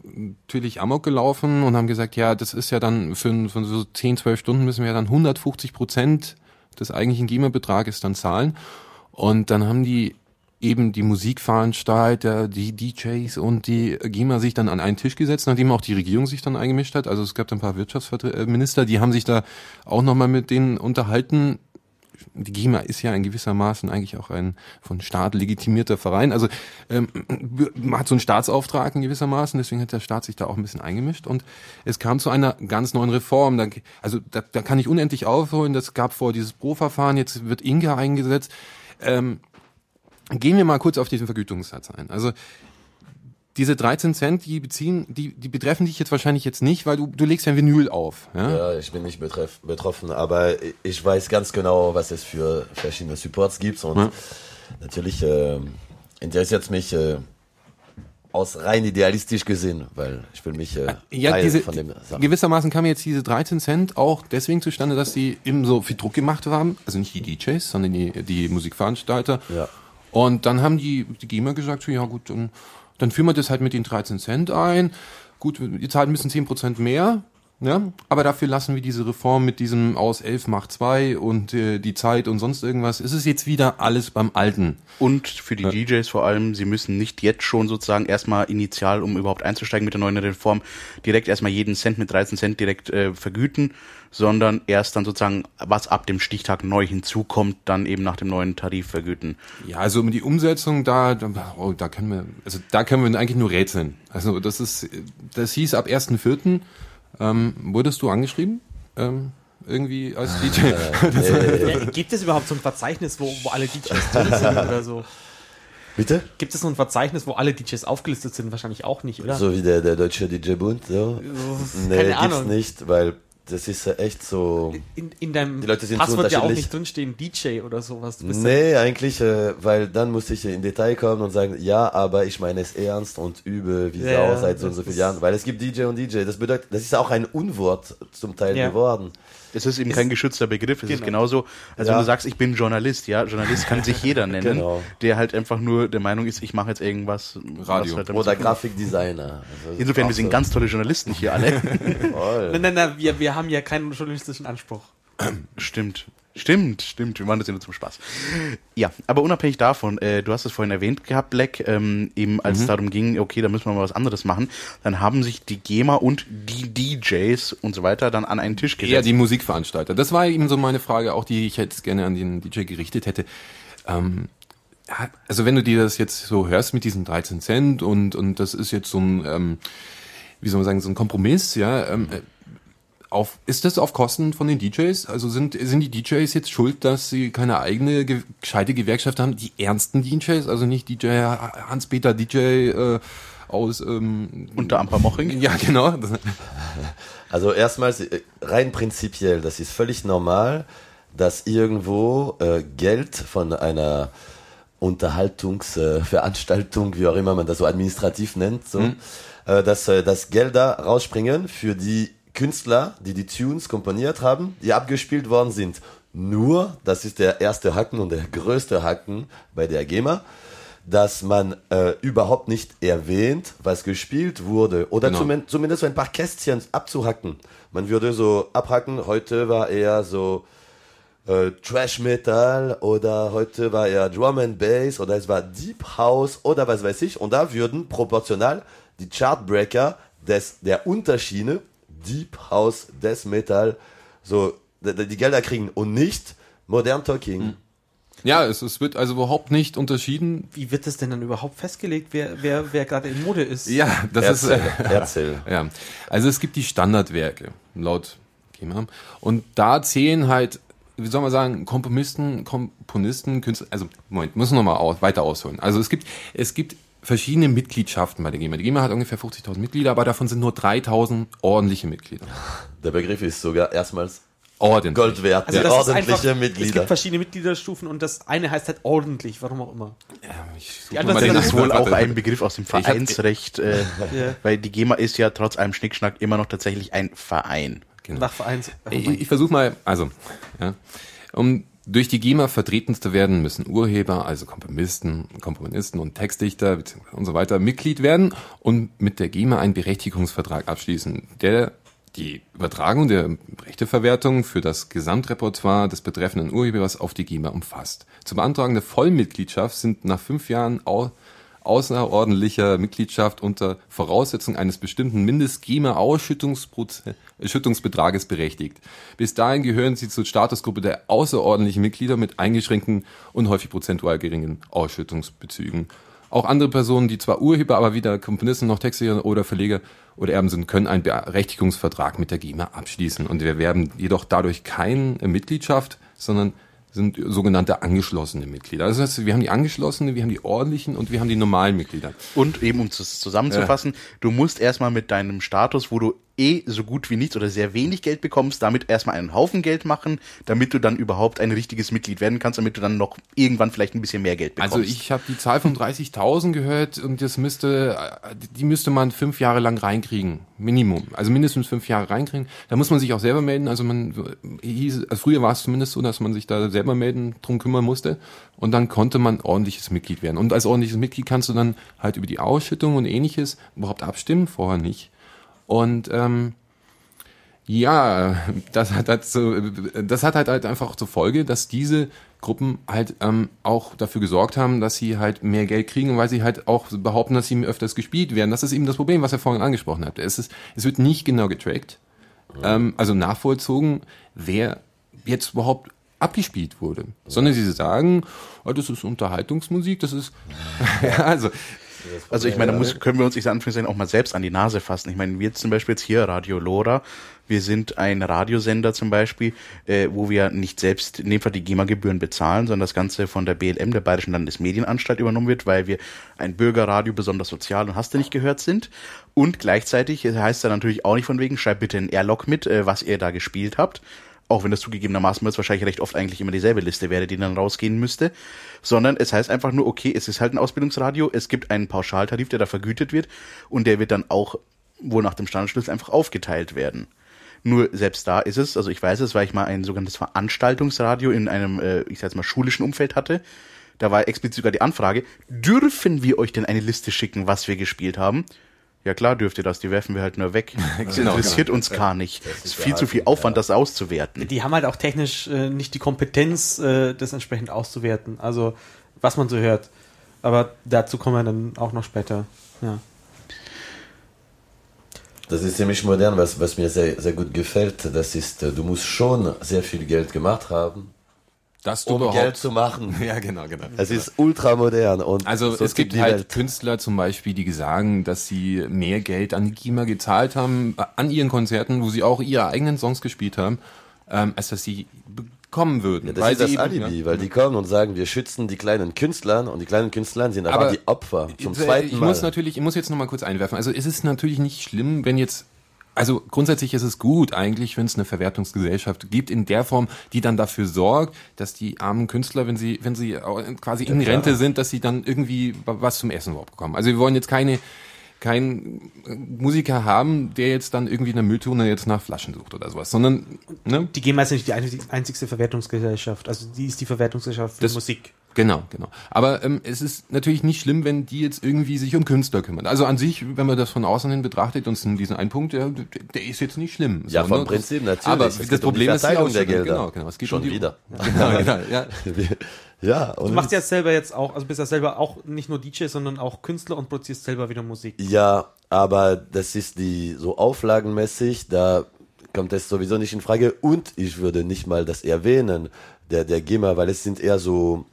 natürlich amok gelaufen und haben gesagt, ja, das ist ja dann für, für so 10, 12 Stunden müssen wir ja dann 150 Prozent des eigentlichen GEMA-Betrages dann zahlen. Und dann haben die eben die Musikveranstalter, die DJs und die GEMA sich dann an einen Tisch gesetzt, nachdem auch die Regierung sich dann eingemischt hat. Also es gab dann ein paar Wirtschaftsminister, die haben sich da auch nochmal mit denen unterhalten. Die GEMA ist ja in gewissermaßen eigentlich auch ein von Staat legitimierter Verein. Also ähm, hat so einen Staatsauftrag in gewissermaßen, deswegen hat der Staat sich da auch ein bisschen eingemischt. Und es kam zu einer ganz neuen Reform. Da, also da, da kann ich unendlich aufholen. Das gab vor dieses Pro-Verfahren, jetzt wird Inga eingesetzt. Ähm, gehen wir mal kurz auf diesen Vergütungssatz ein. Also diese 13 Cent, die beziehen, die, die betreffen dich jetzt wahrscheinlich jetzt nicht, weil du, du legst ja ein Vinyl auf. Ja? Ja, ich bin nicht betreff, betroffen, aber ich weiß ganz genau, was es für verschiedene Supports gibt und Ja. natürlich äh, interessiert mich äh, aus rein idealistisch gesehen, weil ich will mich äh, Ja, Teil diese, von dem Sachen. gewissermaßen kamen jetzt diese 13 Cent auch deswegen zustande, dass sie eben so viel Druck gemacht haben. Also nicht die DJs, sondern die, die Musikveranstalter. Ja. Und dann haben die, die GEMA gesagt, ja gut, dann, dann führen wir das halt mit den 13 Cent ein. gut, ihr zahlt ein bisschen 10% mehr, ja, aber dafür lassen wir diese Reform mit diesem aus 11 macht 2 und äh, die Zeit und sonst irgendwas. Es ist jetzt wieder alles beim Alten. Und für die DJs vor allem, sie müssen nicht jetzt schon sozusagen erstmal initial, um überhaupt einzusteigen mit der neuen Reform, direkt erstmal jeden Cent mit 13 Cent direkt äh, vergüten, sondern erst dann sozusagen, was ab dem Stichtag neu hinzukommt, dann eben nach dem neuen Tarif vergüten. Ja, also um die Umsetzung, da, da, oh, da können wir, also da können wir eigentlich nur rätseln. Also das ist, das hieß ab 1.4., ähm, wurdest du angeschrieben? Ähm, irgendwie als DJ? Äh, Gibt es überhaupt so ein Verzeichnis, wo, wo alle DJs drin sind oder so? Bitte? Gibt es so ein Verzeichnis, wo alle DJs aufgelistet sind? Wahrscheinlich auch nicht, oder? So wie der, der deutsche DJ-Bund, so? Nee, keine gibt's Ahnung. nicht, weil das ist ja echt so. In, in deinem Die Leute sind so Passwort ja auch unterschiedlich. nicht drinstehen DJ oder sowas. Du bist Nee, eigentlich, äh, weil dann muss ich in Detail kommen und sagen, ja, aber ich meine es ernst und übe wie Ja, Sau seit so und so vielen ist- Jahren. Weil es gibt DJ und DJ. Das bedeutet, das ist auch ein Unwort zum Teil Ja. geworden. Es ist eben kein geschützter Begriff. Es ist Genau. genauso, als Ja. wenn du sagst, ich bin Journalist, ja. Journalist kann sich jeder nennen, Genau. der halt einfach nur der Meinung ist, ich mache jetzt irgendwas. Radio. Halt Oder. Grafikdesigner. Also Insofern, wir sind so. ganz tolle Journalisten hier alle. Voll. Nein, nein, nein, wir, wir haben ja keinen journalistischen Anspruch. Stimmt. Stimmt, stimmt. Wir machen das ja nur zum Spaß. Ja, aber unabhängig davon, äh, du hast es vorhin erwähnt gehabt, Black, ähm, eben als es darum ging, okay, da müssen wir mal was anderes machen, dann haben sich die GEMA und die DJs und so weiter dann an einen Tisch gesetzt. Eher die Musikveranstalter. Das war eben so meine Frage, auch die ich jetzt gerne an den DJ gerichtet hätte. Ähm, ja, also wenn du dir das jetzt so hörst mit diesen 13 Cent und, und das ist jetzt so ein, ähm, wie soll man sagen, so ein Kompromiss, ja, ähm, äh, auf, ist das auf Kosten von den DJs? Also sind, sind die DJs jetzt schuld, dass sie keine eigene ge gescheite Gewerkschaft haben? Die ernsten DJs, also nicht DJ Hans-Peter DJ äh, aus ähm, Unter Ampermoching. Ja, genau. Also erstmals äh, rein prinzipiell, das ist völlig normal, dass irgendwo äh, Geld von einer Unterhaltungsveranstaltung, äh, wie auch immer man das so administrativ nennt, so, äh, dass, äh, dass Gelder rausspringen für die Künstler, die die Tunes komponiert haben, die abgespielt worden sind. Nur, das ist der erste Haken und der größte Haken bei der GEMA, dass man äh, überhaupt nicht erwähnt, was gespielt wurde. Oder Genau. zumindest, zumindest so ein paar Kästchen abzuhacken. Man würde so abhacken, heute war eher so äh, Trash Metal oder heute war eher Drum and Bass oder es war Deep House oder was weiß ich. Und da würden proportional die Chartbreaker des, der Unterschiene, Deep House, Death Metal, so die Gelder kriegen und nicht Modern Talking. Ja, es, es wird also überhaupt nicht unterschieden. Wie wird das denn dann überhaupt festgelegt, wer, wer, wer gerade in Mode ist? Ja, das ist. Erzähl, erzähl. Ja, also es gibt die Standardwerke laut GEMA und da zählen halt, wie soll man sagen, Komponisten, Komponisten, Künstler. Also Moment, müssen wir noch mal aus, weiter ausholen. Also es gibt es gibt verschiedene Mitgliedschaften bei der GEMA. Die GEMA hat ungefähr 50.000 Mitglieder, aber davon sind nur 3.000 ordentliche Mitglieder. Der Begriff ist sogar erstmals Ordentlich. Gold wert. Also ist ordentliche einfach, Es Mitglieder. gibt verschiedene Mitgliederstufen und das eine heißt halt ordentlich, warum auch immer. Ja, ich suche Die mal den- Das ist wohl auch ein Begriff aus dem hab- Vereinsrecht, äh, Ja. weil die GEMA ist ja trotz allem Schnickschnack immer noch tatsächlich ein Verein. Genau. Nach Vereins. Oh Ich, ich versuche mal, also, ja, um durch die GEMA vertreten zu werden, müssen Urheber, also Komponisten, Komponisten und Textdichter und so weiter Mitglied werden und mit der GEMA einen Berechtigungsvertrag abschließen, der die Übertragung der Rechteverwertung für das Gesamtrepertoire des betreffenden Urhebers auf die GEMA umfasst. Zu beantragende Vollmitgliedschaft sind nach fünf Jahren außerordentlicher Mitgliedschaft unter Voraussetzung eines bestimmten Mindest-GEMA-Ausschüttungsbetrages berechtigt. Bis dahin gehören sie zur Statusgruppe der außerordentlichen Mitglieder mit eingeschränkten und häufig prozentual geringen Ausschüttungsbezügen. Auch andere Personen, die zwar Urheber, aber weder Komponisten noch Texte oder Verleger oder Erben sind, können einen Berechtigungsvertrag mit der GEMA abschließen. Und wir werden jedoch dadurch keine Mitgliedschaft, sondern sind sogenannte angeschlossene Mitglieder. Das heißt, wir haben die angeschlossene, wir haben die ordentlichen und wir haben die normalen Mitglieder. Und eben, um es zusammenzufassen, du musst erstmal mit deinem Status, wo du eh so gut wie nichts oder sehr wenig Geld bekommst, damit erstmal einen Haufen Geld machen, damit du dann überhaupt ein richtiges Mitglied werden kannst, damit du dann noch irgendwann vielleicht ein bisschen mehr Geld bekommst. Also ich habe die Zahl von 30.000 gehört und das müsste, die müsste man fünf Jahre lang reinkriegen, Minimum. Also mindestens fünf Jahre reinkriegen. Da muss man sich auch selber melden. Also man hieß, also früher war es zumindest so, dass man sich da selber melden, drum kümmern musste und dann konnte man ordentliches Mitglied werden. Und als ordentliches Mitglied kannst du dann halt über die Ausschüttung und ähnliches überhaupt abstimmen, vorher nicht. Und ähm, ja, das hat halt so, das hat halt, halt einfach zur Folge, dass diese Gruppen halt ähm, auch dafür gesorgt haben, dass sie halt mehr Geld kriegen, weil sie halt auch behaupten, dass sie öfters gespielt werden. Das ist eben das Problem, was ihr vorhin angesprochen habt. Es, ist, es wird nicht genau getrackt, ähm, also nachvollzogen, wer jetzt überhaupt abgespielt wurde, sondern sie sagen, oh, das ist Unterhaltungsmusik, das ist ja, also Also ich meine, da muss, können wir uns ich Anführungszeichen auch mal selbst an die Nase fassen. Ich meine, wir zum Beispiel jetzt hier Radio Lora, wir sind ein Radiosender zum Beispiel, äh, wo wir nicht selbst in dem Fall die GEMA-Gebühren bezahlen, sondern das Ganze von der BLM, der Bayerischen Landesmedienanstalt, übernommen wird, weil wir ein Bürgerradio besonders sozial und hast du nicht gehört sind. Und gleichzeitig heißt da natürlich auch nicht von wegen, schreibt bitte ein Airlock mit, äh, was ihr da gespielt habt. Auch wenn das zugegebenermaßen jetzt wahrscheinlich recht oft eigentlich immer dieselbe Liste wäre, die dann rausgehen müsste. Sondern es heißt einfach nur, okay, es ist halt ein Ausbildungsradio, es gibt einen Pauschaltarif, der da vergütet wird und der wird dann auch wohl nach dem Standardschlüssel einfach aufgeteilt werden. Nur selbst da ist es, also ich weiß es, weil ich mal ein sogenanntes Veranstaltungsradio in einem, äh, ich sag jetzt mal, schulischen Umfeld hatte. Da war explizit sogar die Anfrage, dürfen wir euch denn eine Liste schicken, was wir gespielt haben? Ja klar dürft ihr das, die werfen wir halt nur weg. Das Genau, interessiert uns gar nicht. Es ist viel zu viel Aufwand, das auszuwerten. Die haben halt auch technisch äh, nicht die Kompetenz, äh, das entsprechend auszuwerten. Also, was man so hört. Aber dazu kommen wir dann auch noch später. Ja. Das ist ziemlich modern, was, was mir sehr, sehr gut gefällt. Das ist, äh, du musst schon sehr viel Geld gemacht haben, dass du um Geld zu machen. ja genau genau Es ist ultra modern und Also so es gibt halt Welt. Künstler zum Beispiel, die sagen, dass sie mehr Geld an die GEMA gezahlt haben, äh, an ihren Konzerten, wo sie auch ihre eigenen Songs gespielt haben, ähm, als dass sie bekommen würden. Ja, das weil ist das eben- Alibi, ja. weil die kommen und sagen, wir schützen die kleinen Künstler und die kleinen Künstler sind aber Aber die Opfer zum Äh, zweiten ich Mal. muss natürlich, ich muss jetzt noch mal kurz einwerfen. Also es ist natürlich nicht schlimm, wenn jetzt also grundsätzlich ist es gut eigentlich, wenn es eine Verwertungsgesellschaft gibt in der Form, die dann dafür sorgt, dass die armen Künstler, wenn sie wenn sie quasi in. Rente sind, dass sie dann irgendwie was zum Essen überhaupt bekommen. Also wir wollen jetzt keine keinen Musiker haben, der jetzt dann irgendwie in der Mülltonne jetzt nach Flaschen sucht oder sowas, sondern ne? Die GEMA ist nicht die einzig- einzigste Verwertungsgesellschaft. Also, die ist die Verwertungsgesellschaft für Das- Musik. Genau, genau. Aber ähm, es ist natürlich nicht schlimm, wenn die jetzt irgendwie sich um Künstler kümmern. Also an sich, wenn man das von außen hin betrachtet und diesen einen Punkt, der, der ist jetzt nicht schlimm. Ja, vom ne? Prinzip natürlich. Aber Es geht das um die Problem ist die Verteilung der. Gelder. Genau, genau. Es geht Schon um die, wieder. Genau, genau, ja. ja, Du und machst ja selber jetzt auch, also bist ja selber auch nicht nur DJ, sondern auch Künstler und produzierst selber wieder Musik. ja, aber das ist die so auflagenmäßig, da kommt es sowieso nicht in Frage und ich würde nicht mal das erwähnen, der, der GEMA, weil es sind eher so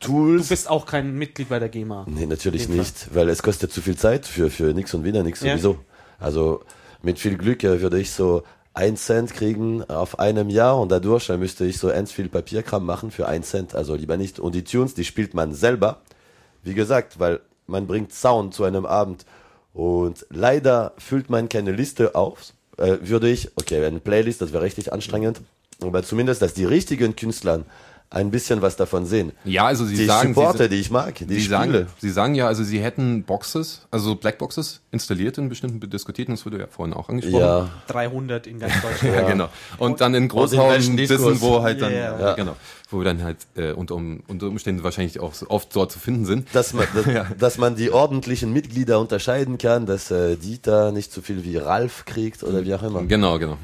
Du Tools. bist auch kein Mitglied bei der GEMA. Nee, natürlich nicht, weil es kostet zu viel Zeit für, für nix und wieder nix Ja. sowieso. Also mit viel Glück würde ich so ein Cent kriegen auf einem Jahr und dadurch dann müsste ich so ends viel Papierkram machen für ein Cent. Also lieber nicht. Und die Tunes, die spielt man selber. Wie gesagt, weil man bringt Sound zu einem Abend und leider füllt man keine Liste auf. Äh, würde ich, okay, eine Playlist, das wäre richtig anstrengend, aber zumindest, dass die richtigen Künstler ein bisschen was davon sehen. Ja, also sie die sagen, Supporte, sie, die ich mag, die sie spiele. sagen, sie sagen ja, also sie hätten Boxes, also Blackboxes installiert in bestimmten Diskotheken, das wurde ja vorhin auch angesprochen. Ja, 300 in ganz Deutschland. Ja, genau. Und dann in Großhausen wissen, wo halt dann, Ja, ja, ja. genau, wo dann halt äh, unter, um, unter Umständen wahrscheinlich auch so oft dort zu finden sind. dass man, dass, dass man die ordentlichen Mitglieder unterscheiden kann, dass äh, Dieter nicht so viel wie Ralf kriegt oder wie auch immer. Genau, genau.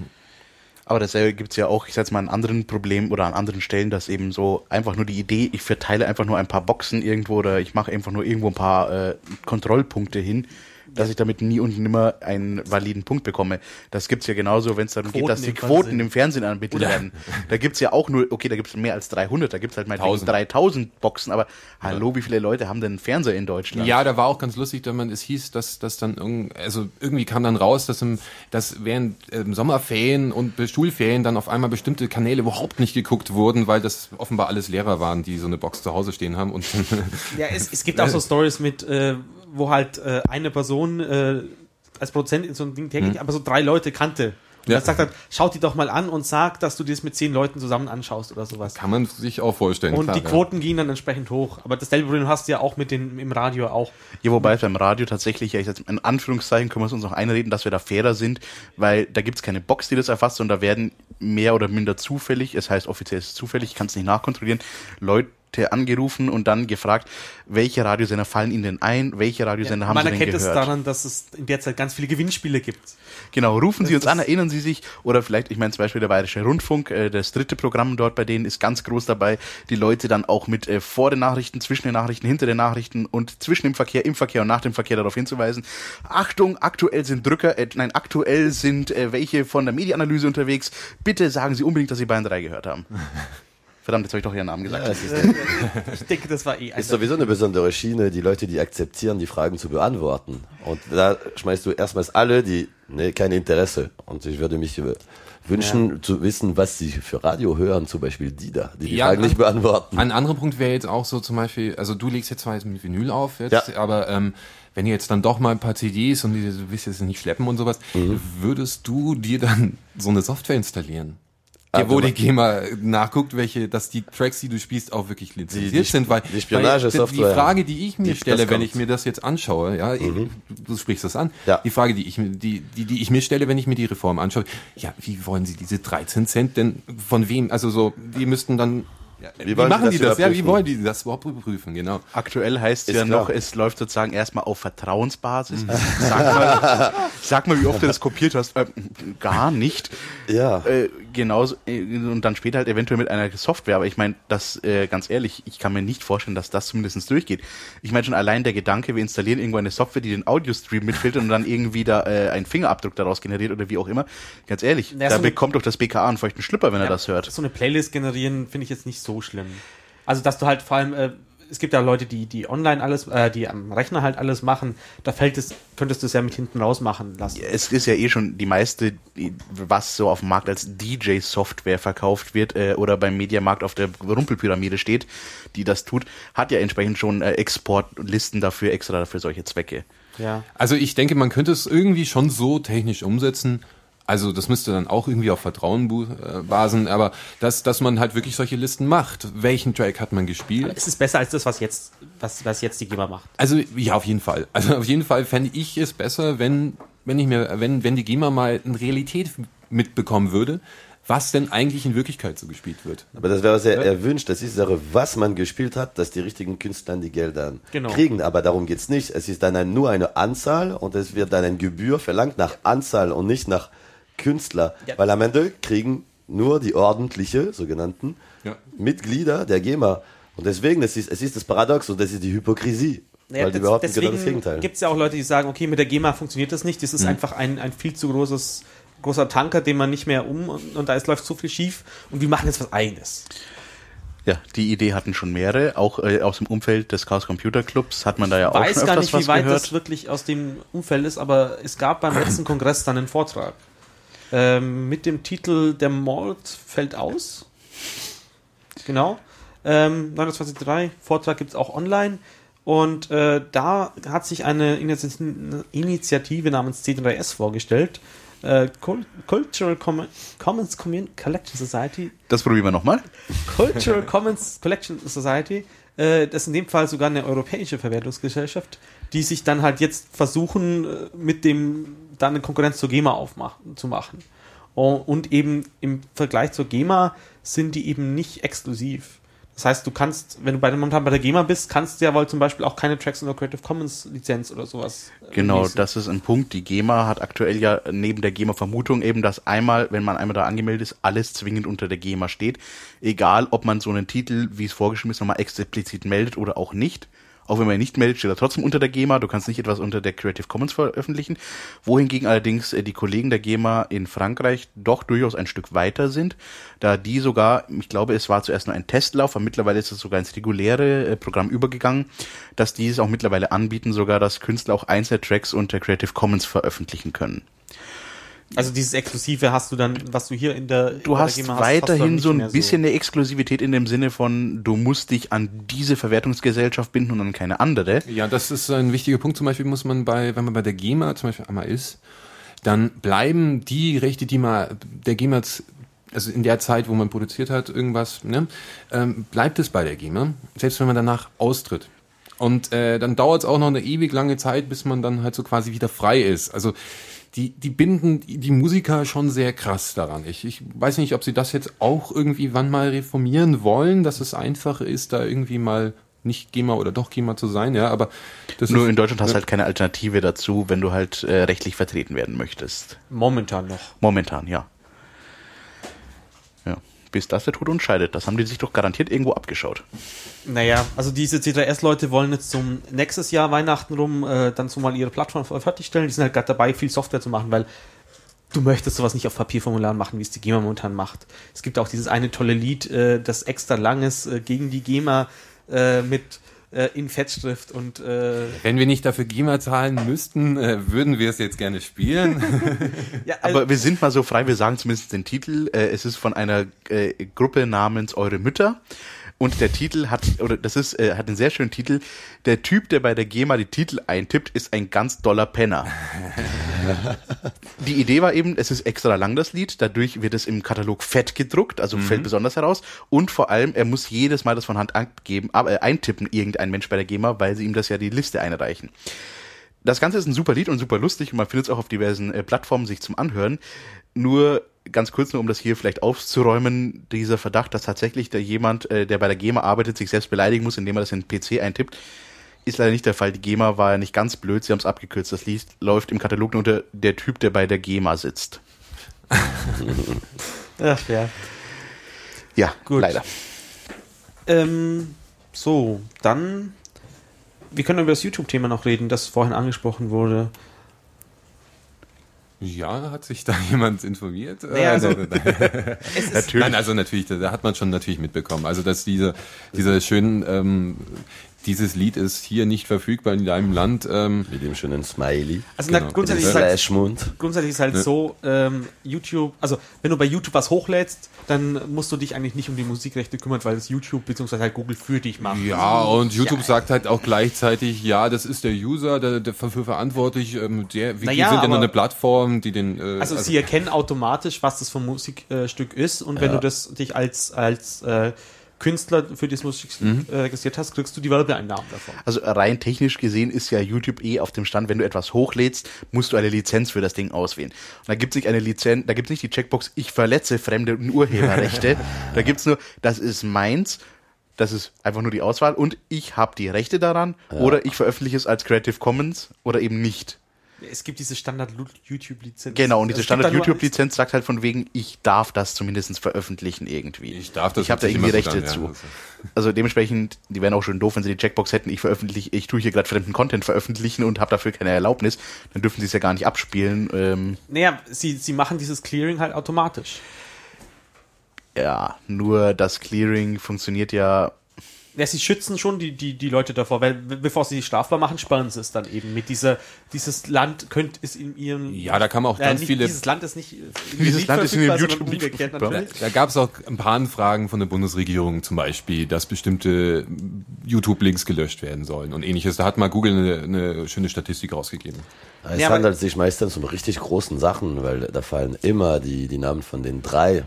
Aber dasselbe gibt's ja auch, ich sag's mal, an anderen Problemen oder an anderen Stellen, dass eben so einfach nur die Idee, ich verteile einfach nur ein paar Boxen irgendwo oder ich mache einfach nur irgendwo ein paar äh, Kontrollpunkte hin, dass ich damit nie und nimmer einen validen Punkt bekomme. Das gibt's ja genauso, wenn es darum geht, Quoten dass die Quoten Fernsehen. im Fernsehen ermittelt werden. Da gibt's ja auch nur, okay, da gibt's mehr als 300, da gibt's halt mal 1000. 3000 Boxen, aber hallo, wie viele Leute haben denn einen Fernseher in Deutschland? Ja, da war auch ganz lustig, wenn man es hieß, dass dass dann irgend, also irgendwie kam dann raus, dass im, dass während ähm, Sommerferien und Schulferien dann auf einmal bestimmte Kanäle überhaupt nicht geguckt wurden, weil das offenbar alles Lehrer waren, die so eine Box zu Hause stehen haben und Ja, es, es gibt auch so Stories mit, äh, wo halt äh, eine Person äh, als Produzent in so ein Ding tätig, aber so drei Leute kannte. Und Ja. er sagt dann, schau die doch mal an und sag, dass du dir das mit zehn Leuten zusammen anschaust oder sowas. kann man sich auch vorstellen. Und klar, die Quoten gingen dann entsprechend hoch. Aber dasselbe Problem hast du ja auch mit den im Radio auch. Ja, wobei es beim Radio tatsächlich, ja, ich sag, in Anführungszeichen können wir es uns noch einreden, dass wir da fairer sind, weil da gibt's keine Box, die das erfasst, sondern da werden mehr oder minder zufällig, es heißt offiziell ist es zufällig, ich kann es nicht nachkontrollieren, Leute Kontakte angerufen und dann gefragt, welche Radiosender fallen Ihnen denn ein, welche Radiosender haben Man Sie denn erkennt gehört? es daran, dass es in der Zeit ganz viele Gewinnspiele gibt. Genau, rufen Sie Das uns an, erinnern Sie sich, oder vielleicht, ich meine zum Beispiel der Bayerische Rundfunk, äh, das dritte Programm dort bei denen ist ganz groß dabei, die Leute dann auch mit äh, vor den Nachrichten, zwischen den Nachrichten, hinter den Nachrichten und zwischen dem Verkehr, im Verkehr und nach dem Verkehr darauf hinzuweisen. Achtung, aktuell sind Drücker, äh, nein, aktuell sind äh, welche von der Medienanalyse unterwegs. Bitte sagen Sie unbedingt, dass Sie Bayern 3 gehört haben. Verdammt, jetzt habe ich doch Ihren Namen gesagt. Ja, ist, Ich denke, das war eh ist sowieso eine besondere Schiene, die Leute, die akzeptieren, die Fragen zu beantworten. Und da schmeißt du erstmals alle, die, nee, kein Interesse. Und ich würde mich äh, wünschen, zu wissen, was sie für Radio hören, zum Beispiel die da, die die Ja, Fragen nicht beantworten. Ein anderer Punkt wäre jetzt auch so zum Beispiel, also du legst jetzt zwar jetzt mit Vinyl auf, jetzt, Ja. aber ähm, wenn ihr jetzt dann doch mal ein paar CDs und die, du willst jetzt nicht schleppen und sowas, Mhm. würdest du dir dann so eine Software installieren? Ah, Die, wo die GEMA nachguckt, welche, dass die Tracks, die du spielst, auch wirklich lizenziert die- sind, weil die Spionagesoftware. weil Die Frage, die ich mir Die- stelle, das wenn ich mir das jetzt anschaue, ja, du, du sprichst das an. Ja. Die Frage, die ich mir, die, die, die ich mir stelle, wenn ich mir die Reform anschaue, ja, wie wollen Sie diese 13 Cent denn von wem? Also so, die müssten dann ja, wie, wollen Sie machen das die das? Ja, wie wollen die das überhaupt überprüfen? Genau. Aktuell heißt es ja klar. noch, es läuft sozusagen erstmal auf Vertrauensbasis. Sag, mal, sag mal, wie oft du das kopiert hast. Äh, gar nicht. Ja. Äh, genauso, äh, und dann später halt eventuell mit einer Software. Aber ich meine, das, äh, ganz ehrlich, ich kann mir nicht vorstellen, dass das zumindest durchgeht. Ich meine schon allein der Gedanke, wir installieren irgendwo eine Software, die den Audio-Stream mitfiltert und dann irgendwie da äh, einen Fingerabdruck daraus generiert oder wie auch immer. Ganz ehrlich, Ja, da so bekommt doch das BKA einen feuchten Schlüpper, wenn er das hört. So eine Playlist generieren finde ich jetzt nicht so schlimm. Also, dass du halt vor allem, äh, es gibt ja Leute, die, die online alles, äh, die am Rechner halt alles machen, da fällt es, könntest du es ja mit hinten raus machen lassen. es ist ja eh schon die meiste, was so auf dem Markt als DJ-Software verkauft wird äh, oder beim Mediamarkt auf der Rumpelpyramide steht, die das tut, hat ja entsprechend schon äh, Exportlisten dafür, extra für solche Zwecke. Ja. Also ich denke, man könnte es irgendwie schon so technisch umsetzen. Also das müsste dann auch irgendwie auf Vertrauen äh, basen, aber dass, dass man halt wirklich solche Listen macht. Welchen Track hat man gespielt? Es ist besser als das, was jetzt, was, was jetzt die GEMA macht. Also ja, auf jeden Fall. Also auf jeden Fall fände ich es besser, wenn, wenn ich mir, wenn, wenn die GEMA mal eine Realität mitbekommen würde, was denn eigentlich in Wirklichkeit so gespielt wird. Aber das wäre sehr erwünscht. Das ist die Sache, was man gespielt hat, dass die richtigen Künstler die Gelder Genau. kriegen. Aber darum geht's nicht. Es ist dann ein, nur eine Anzahl und es wird dann ein Gebühr verlangt nach Anzahl und nicht nach Künstler. Ja. Weil am Ende kriegen nur die ordentliche, sogenannten, Ja. Mitglieder der GEMA. Und deswegen, es ist, es ist das Paradox und das ist die Hypokrisie. weil die behaupten genau das Gegenteil. gibt es ja auch Leute, die sagen, okay, mit der GEMA funktioniert das nicht. Das Mhm. ist einfach ein, ein viel zu großes, großer Tanker, den man nicht mehr um und, und da ist, läuft so viel schief und wir machen jetzt was eigenes. Ja, die Idee hatten schon mehrere, auch äh, aus dem Umfeld des Chaos Computer Clubs hat man da ja auch weiß schon gar öfters nicht, was wie weit gehört. das wirklich aus dem Umfeld ist, aber es gab beim letzten Kongress dann einen Vortrag ähm, mit dem Titel Der Mord fällt aus. Genau. Ähm, 29.3, Vortrag gibt es auch online. Und äh, da hat sich eine Initi- Initiative namens C3S vorgestellt. Äh, Cul- Cultural Com Commons Commun Collection Society Das probieren wir nochmal. Cultural Commons Collection Society, äh, das ist in dem Fall sogar eine europäische Verwertungsgesellschaft, die sich dann halt jetzt versuchen, äh, mit dem dann eine Konkurrenz zur GEMA aufmachen, zu machen. Oh, Und eben im Vergleich zur GEMA sind die eben nicht exklusiv. Das heißt, du kannst, wenn du bei, momentan bei der GEMA bist, kannst du ja wohl zum Beispiel auch keine Tracks unter Creative Commons Lizenz oder sowas. äh, Genau, releasen. das ist ein Punkt. Die GEMA hat aktuell ja neben der GEMA-Vermutung eben, dass einmal, wenn man einmal da angemeldet ist, alles zwingend unter der GEMA steht. Egal, ob man so einen Titel, wie es vorgeschrieben ist, nochmal explizit meldet oder auch nicht. Auch wenn man ihn nicht meldet, steht er trotzdem unter der GEMA. Du kannst nicht etwas unter der Creative Commons veröffentlichen. Wohingegen allerdings äh, die Kollegen der GEMA in Frankreich doch durchaus ein Stück weiter sind, da die sogar, ich glaube, es war zuerst nur ein Testlauf, aber mittlerweile ist es sogar ins reguläre äh, Programm übergegangen, dass die es auch mittlerweile anbieten, sogar, dass Künstler auch einzelne Tracks unter Creative Commons veröffentlichen können. Also dieses Exklusive hast du dann, was du hier in der Du hast GEMA weiterhin nicht so ein bisschen eine Exklusivität in dem Sinne von, du musst dich an diese Verwertungsgesellschaft binden und an keine andere. Ja, das ist ein wichtiger Punkt. Zum Beispiel muss man bei, wenn man bei der GEMA zum Beispiel einmal ist, dann bleiben die Rechte, die man der GEMA, also in der Zeit, wo man produziert hat, irgendwas, ne, ähm, bleibt es bei der GEMA, selbst wenn man danach austritt. Und äh, dann dauert es auch noch eine ewig lange Zeit, bis man dann halt so quasi wieder frei ist. Also die, die binden die Musiker schon sehr krass daran. Ich, ich weiß nicht, ob sie das jetzt auch irgendwie wann mal reformieren wollen, dass es einfach ist, da irgendwie mal nicht GEMA oder doch GEMA zu sein, ja, aber das Nur ist, in Deutschland hast du halt keine Alternative dazu, wenn du halt äh, rechtlich vertreten werden möchtest. Momentan noch. Momentan, ja. Bis das der Tod uns scheidet. Das haben die sich doch garantiert irgendwo abgeschaut. Naja, also diese C3S-Leute wollen jetzt zum nächstes Jahr Weihnachten rum äh, dann so mal ihre Plattform fertigstellen. Die sind halt gerade dabei, viel Software zu machen, weil du möchtest sowas nicht auf Papierformularen machen, wie es die GEMA momentan macht. Es gibt auch dieses eine tolle Lied, äh, das extra lang ist, äh, gegen die GEMA äh, mit äh, in Fettschrift und äh, Wenn wir nicht dafür GEMA zahlen müssten, äh, würden wir es jetzt gerne spielen. ja, also, Aber wir sind mal so frei, wir sagen zumindest den Titel. Äh, es ist von einer äh, Gruppe namens Eure Mütter. Und der Titel hat, oder das ist, äh, hat einen sehr schönen Titel. Der Typ, der bei der GEMA die Titel eintippt, ist ein ganz doller Penner. die Idee war eben, es ist extra lang das Lied, dadurch wird es im Katalog fett gedruckt, also fällt besonders heraus. Und vor allem, er muss jedes Mal das von Hand abgeben, aber, äh, eintippen, irgendein Mensch bei der GEMA, weil sie ihm das ja die Liste einreichen. Das Ganze ist ein super Lied und super lustig und man findet es auch auf diversen äh, Plattformen sich zum Anhören. Nur ganz kurz nur, um das hier vielleicht aufzuräumen, dieser Verdacht, dass tatsächlich da jemand, äh, der bei der GEMA arbeitet, sich selbst beleidigen muss, indem er das in den PC eintippt, ist leider nicht der Fall. Die GEMA war ja nicht ganz blöd, sie haben es abgekürzt. Das Lied läuft im Katalog nur unter der Typ, der bei der GEMA sitzt. ach ja. Ja, Gut. leider. Ähm, so, dann. Wir können über das YouTube-Thema noch reden, das vorhin angesprochen wurde. ja, hat sich da jemand informiert? Naja, also- Äh, ist, Natürlich. Nein, also natürlich, da, da hat man schon natürlich mitbekommen. Also dass diese, diese schönen, ähm, dieses Lied ist hier nicht verfügbar in deinem Land. Ähm, Mit dem schönen Smiley. also na, genau. grundsätzlich, ist halt, grundsätzlich ist halt so, ähm, YouTube, also wenn du bei YouTube was hochlädst, dann musst du dich eigentlich nicht um die Musikrechte kümmern, weil es YouTube bzw. halt Google für dich macht. ja, und YouTube Ja. sagt halt auch gleichzeitig, ja, das ist der User, der, der dafür verantwortlich. Ähm, der, wir Naja, sind ja nur eine Plattform, die den. Äh, Also, sie erkennen automatisch, was das für ein Musikstück ist und wenn du das dich als, als äh, Künstler für dieses Musikstück äh, registriert hast, kriegst du die Werbeeinnahmen davon. Also rein technisch gesehen ist ja YouTube eh auf dem Stand, wenn du etwas hochlädst, musst du eine Lizenz für das Ding auswählen. Und da gibt es nicht eine Lizenz, da gibt es nicht die Checkbox, ich verletze fremde Urheberrechte. da gibt es nur, das ist meins, das ist einfach nur die Auswahl und ich habe die Rechte daran oder ich veröffentliche es als Creative Commons oder eben nicht. Es gibt diese Standard-YouTube-Lizenz. Genau, und diese da nur- Standard-YouTube-Lizenz sagt halt von wegen, ich darf das zumindest veröffentlichen irgendwie. Ich darf das Ich habe da irgendwie Rechte dann, ja. zu. Also dementsprechend, die wären auch schon doof, wenn sie die Checkbox hätten, ich veröffentliche, ich tue hier gerade fremden Content veröffentlichen und habe dafür keine Erlaubnis, dann dürfen sie es ja gar nicht abspielen. Ähm, Naja, sie, sie machen dieses Clearing halt automatisch. ja, nur das Clearing funktioniert ja. Ja, sie schützen schon die, die, die Leute davor, weil be- bevor sie sich strafbar machen, sperren sie es dann eben mit dieser, dieses Land könnte ist in ihrem Ja, da kann man auch äh, ganz nicht, viele- Dieses Land ist nicht äh, Dieses Land ist in dem sondern YouTube nicht natürlich. Da gab es auch ein paar Anfragen von der Bundesregierung zum Beispiel, dass bestimmte YouTube-Links gelöscht werden sollen und ähnliches. Da hat mal Google eine, eine schöne Statistik rausgegeben. Es Ja, handelt sich meistens um richtig großen Sachen, weil da fallen immer die, die Namen von den drei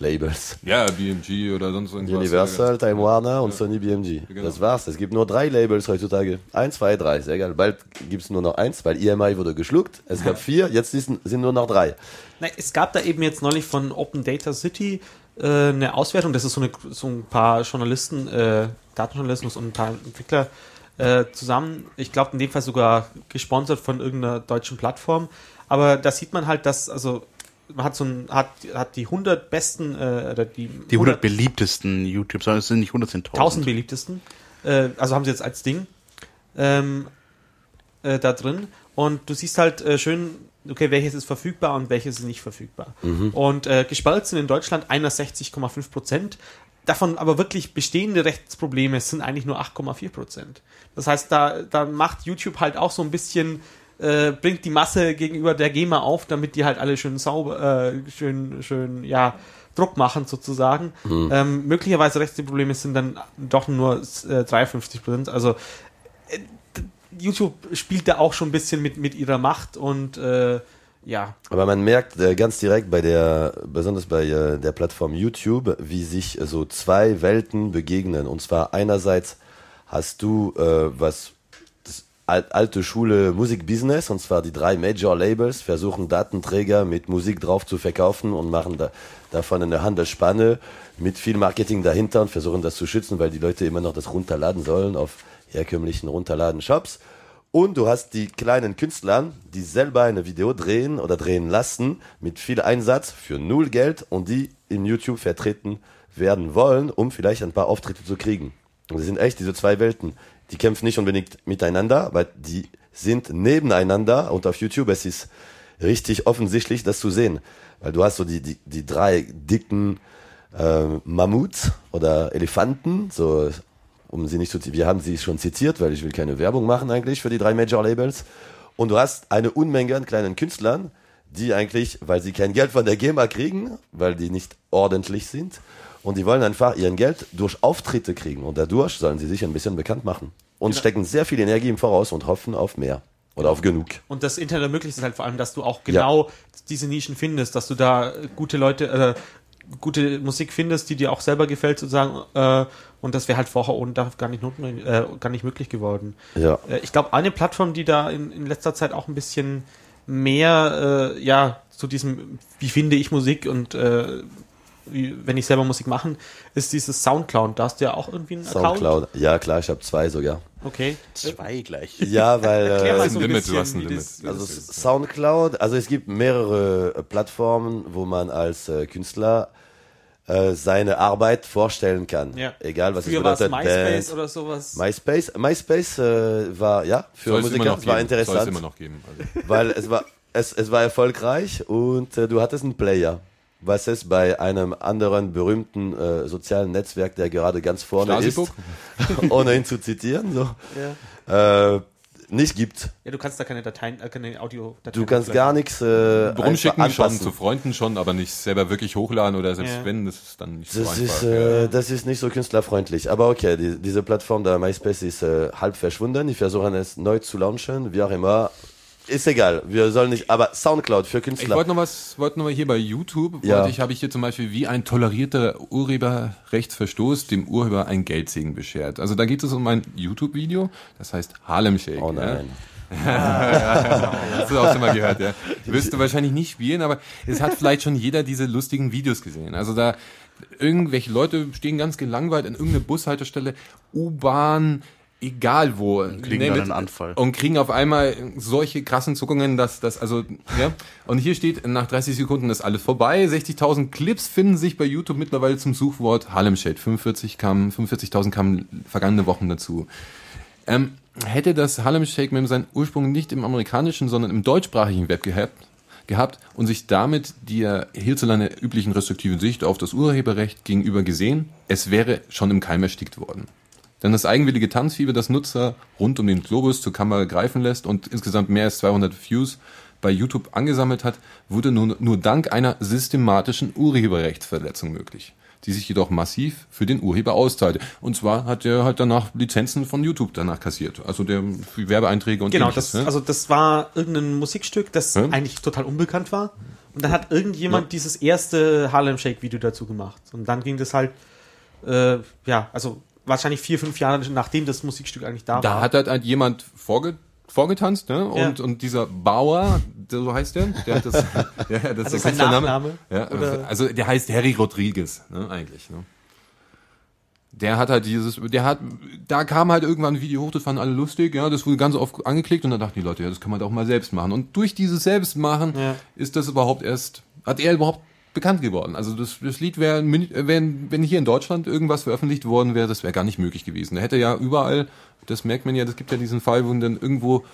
Labels. Ja, BMG oder sonst irgendwas. Universal, Time Warner und Sony BMG. Genau. Das war's. Es gibt nur drei Labels heutzutage. Eins, zwei, drei. Sehr egal. Bald gibt's nur noch eins, weil EMI wurde geschluckt. Es gab vier, jetzt sind, sind nur noch drei. Nein, es gab da eben jetzt neulich von Open Data City äh, eine Auswertung. Das ist so, eine, so ein paar Journalisten, äh, Datenjournalismus und ein paar Entwickler äh, zusammen. Ich glaube in dem Fall sogar gesponsert von irgendeiner deutschen Plattform. Aber da sieht man halt, dass also hat so ein, hat, hat die 100 besten äh, oder die, Die 100 beliebtesten YouTube, sondern es sind nicht 100, sind 1000 1000. beliebtesten. Äh, also haben sie jetzt als Ding ähm, äh, da drin. Und du siehst halt äh, schön, okay, welches ist verfügbar und welches ist nicht verfügbar. Und äh, gesperrt sind in Deutschland 61,5 Prozent. Davon aber wirklich bestehende Rechtsprobleme sind eigentlich nur 8,4 Prozent. Das heißt, da, da macht YouTube halt auch so ein bisschen, äh, bringt die Masse gegenüber der GEMA auf, damit die halt alle schön sauber, äh, schön, schön, ja, Druck machen sozusagen. Ähm, möglicherweise Rechtsprobleme sind dann doch nur äh, 53 Prozent. Also äh, YouTube spielt da auch schon ein bisschen mit, mit ihrer Macht und äh, ja. Aber man merkt äh, ganz direkt bei der, besonders bei äh, der Plattform YouTube, wie sich äh, so zwei Welten begegnen. Und zwar einerseits hast du, äh, was alte Schule Musikbusiness, und zwar die drei Major Labels, versuchen Datenträger mit Musik drauf zu verkaufen und machen da, davon eine Handelsspanne mit viel Marketing dahinter und versuchen das zu schützen, weil die Leute immer noch das runterladen sollen auf herkömmlichen Runterladen-Shops. Und du hast die kleinen Künstler, die selber eine Video drehen oder drehen lassen mit viel Einsatz für null Geld und die in YouTube vertreten werden wollen, um vielleicht ein paar Auftritte zu kriegen. Und das sind echt diese zwei Welten. Die kämpfen nicht unbedingt miteinander, weil die sind nebeneinander und auf YouTube es ist richtig offensichtlich, das zu sehen. Weil du hast so die, die, die drei dicken äh, Mammuts oder Elefanten, so um sie nicht zu wir haben sie schon zitiert, weil ich will keine Werbung machen eigentlich für die drei Major Labels. Und du hast eine Unmenge an kleinen Künstlern, die eigentlich, weil sie kein Geld von der GEMA kriegen, weil die nicht ordentlich sind, und die wollen einfach ihren Geld durch Auftritte kriegen. Und dadurch sollen sie sich ein bisschen bekannt machen. Und genau. stecken sehr viel Energie im Voraus und hoffen auf mehr. Oder auf genug. Und das Internet ermöglicht es halt vor allem, dass du auch genau ja. diese Nischen findest, dass du da gute Leute, äh, gute Musik findest, die dir auch selber gefällt, sozusagen. Äh, und das wäre halt vorher ohne da gar nicht, notwendig, äh, gar nicht möglich geworden. Ja. Äh, ich glaube, eine Plattform, die da in, in letzter Zeit auch ein bisschen mehr, äh, ja, zu diesem, wie finde ich Musik und äh, wenn ich selber Musik machen, ist dieses Soundcloud. Da hast du ja auch irgendwie einen Soundcloud. Account. Ja, klar, ich habe zwei sogar. Okay. Zwei gleich. Ja, weil äh, so ein Limit, du hast ein Limit. Also Soundcloud, also es gibt mehrere äh, Plattformen, wo man als äh, Künstler äh, seine Arbeit vorstellen kann. Ja. Egal was Früher es bedeutet. MySpace Dance. oder sowas. MySpace, MySpace äh, war ja für Soll's Musiker war interessant. Soll es immer noch geben. Also. Weil es war es, es war erfolgreich und äh, du hattest einen Player was es bei einem anderen berühmten äh, sozialen Netzwerk, der gerade ganz vorne Stasi-Book? ist, ohne ihn zu zitieren, so, ja. äh, nicht gibt. Ja, du kannst da keine Dateien, äh, keine Audio-Dateien. Du kannst gar nichts. Äh, Rumschicken schon zu Freunden schon, aber nicht selber wirklich hochladen oder selbst ja. wenn, das ist dann nicht das so einfach. Ist, äh, das ist nicht so künstlerfreundlich. Aber okay, die, diese Plattform der MySpace ist äh, halb verschwunden. Die versuchen es neu zu launchen, wie auch immer ist egal, wir sollen nicht, aber Soundcloud für Künstler. Ich wollte noch was, wollte noch mal hier bei YouTube, ja. ich, habe ich hier zum Beispiel wie ein tolerierter Urheberrechtsverstoß dem Urheber ein Geldsegen beschert. Also da geht es um ein YouTube-Video, das heißt Harlem Shake. Oh nein. Ja. Hast du auch schon mal gehört, ja. Wirst du wahrscheinlich nicht spielen, aber es hat vielleicht schon jeder diese lustigen Videos gesehen. Also da irgendwelche Leute stehen ganz gelangweilt an irgendeiner Bushaltestelle, U-Bahn, egal wo. Und kriegen dann einen Anfall. Und kriegen auf einmal solche krassen Zuckungen, dass das, also, ja. Und hier steht, nach 30 Sekunden ist alles vorbei. 60.000 Clips finden sich bei YouTube mittlerweile zum Suchwort Harlem Shade. 45 kamen, 45.000 kamen vergangene Wochen dazu. Ähm, hätte das Harlem Shake mit seinen Ursprung nicht im amerikanischen, sondern im deutschsprachigen Web gehabt, gehabt und sich damit der hierzulande üblichen restriktiven Sicht auf das Urheberrecht gegenüber gesehen, es wäre schon im Keim erstickt worden. Denn das eigenwillige Tanzfieber, das Nutzer rund um den Globus zur Kamera greifen lässt und insgesamt mehr als 200 Views bei YouTube angesammelt hat, wurde nur, nur dank einer systematischen Urheberrechtsverletzung möglich, die sich jedoch massiv für den Urheber auszahlte. Und zwar hat er halt danach Lizenzen von YouTube danach kassiert, also der für Werbeeinträge und Genau, das, ne? also das war irgendein Musikstück, das ja? eigentlich total unbekannt war. Und dann hat irgendjemand ja. dieses erste Harlem Shake Video dazu gemacht. Und dann ging das halt, äh, ja, also wahrscheinlich vier, fünf Jahre nachdem das Musikstück eigentlich da, da war. Da hat halt jemand vorge vorgetanzt, ne? Und, ja. und dieser Bauer, so heißt der, der hat das, ja, das also ist der Nachname. Name, ja, also der heißt Harry Rodriguez, ne, eigentlich, ne? Der hat halt dieses, der hat, da kam halt irgendwann ein Video hoch, das fanden alle lustig, ja, das wurde ganz oft angeklickt und dann dachten die Leute, ja, das kann man doch mal selbst machen. Und durch dieses Selbstmachen ja. ist das überhaupt erst, hat er überhaupt bekannt geworden. Also das, das Lied wäre, wenn, wenn hier in Deutschland irgendwas veröffentlicht worden wäre, das wäre gar nicht möglich gewesen. Da hätte ja überall, das merkt man ja, das gibt ja diesen Fall, wo dann irgendwo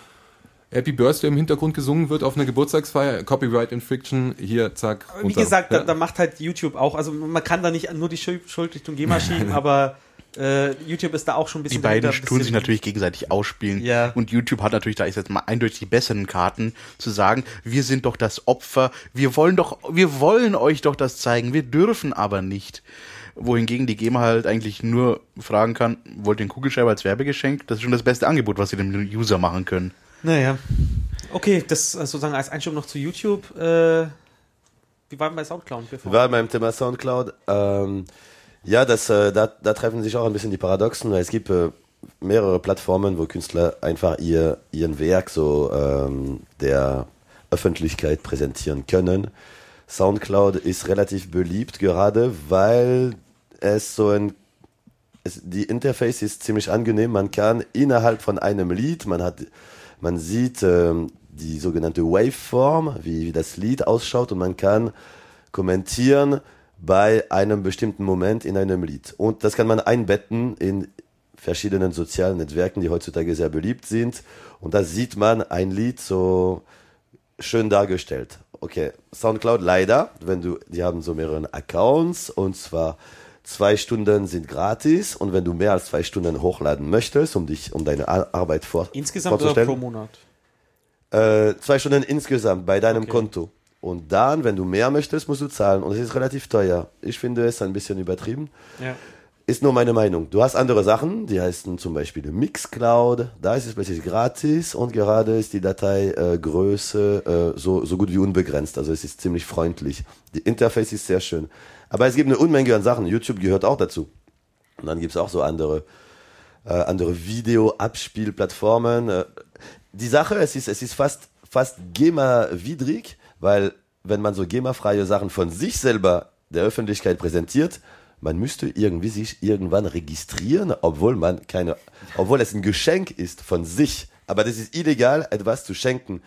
Happy Birthday im Hintergrund gesungen wird auf einer Geburtstagsfeier, Copyright Infriction, hier, zack. Runter. Wie gesagt, ja. da, da, macht halt YouTube auch, also man kann da nicht nur die Schuld Richtung GEMA schieben, aber äh, YouTube ist da auch schon ein bisschen. Die beiden tun sich natürlich gegenseitig ausspielen. Ja. Und YouTube hat natürlich, da ist jetzt mal eindeutig die besseren Karten, zu sagen, wir sind doch das Opfer, wir wollen doch, wir wollen euch doch das zeigen, wir dürfen aber nicht. Wohingegen die GEMA halt eigentlich nur fragen kann, wollt ihr einen Kugelschreiber als Werbegeschenk? Das ist schon das beste Angebot, was sie dem User machen können. Naja. Okay, das äh, sozusagen als Einschub noch zu YouTube. Äh, wie war denn bei Soundcloud? Wir waren beim Thema Soundcloud. Ähm, ja, das, äh, da, da treffen sich auch ein bisschen die Paradoxen, weil es gibt äh, mehrere Plattformen, wo Künstler einfach ihr ihren Werk so ähm, der Öffentlichkeit präsentieren können. Soundcloud ist relativ beliebt gerade, weil es so ein es, die Interface ist ziemlich angenehm. Man kann innerhalb von einem Lied, man hat, man sieht ähm, die sogenannte Waveform, wie, wie das Lied ausschaut und man kann kommentieren bei einem bestimmten Moment in einem Lied. Und das kann man einbetten in verschiedenen sozialen Netzwerken, die heutzutage sehr beliebt sind. Und da sieht man ein Lied so schön dargestellt. Okay, Soundcloud leider, wenn du, die haben so mehrere Accounts und zwar zwei Stunden sind gratis und wenn du mehr als zwei Stunden hochladen möchtest, um dich, um deine Arbeit vor, Insgesamt oder pro Monat? Äh, zwei Stunden insgesamt bei deinem okay. Konto. Und dann, wenn du mehr möchtest, musst du zahlen. Und es ist relativ teuer. Ich finde es ein bisschen übertrieben. Ja. Ist nur meine Meinung. Du hast andere Sachen, die heißen zum Beispiel Mixcloud. Da ist es plötzlich gratis und gerade ist die Dateigröße äh, so, so gut wie unbegrenzt. Also es ist ziemlich freundlich. Die Interface ist sehr schön. Aber es gibt eine Unmenge an Sachen. YouTube gehört auch dazu. Und dann gibt es auch so andere, äh, andere Video-Abspielplattformen. Äh, die Sache, es ist, es ist fast, fast GEMA-widrig, weil wenn man so GEMA-freie Sachen von sich selber der Öffentlichkeit präsentiert, man müsste irgendwie sich irgendwann registrieren, obwohl man keine, obwohl es ein Geschenk ist von sich. Aber das ist illegal, etwas zu schenken.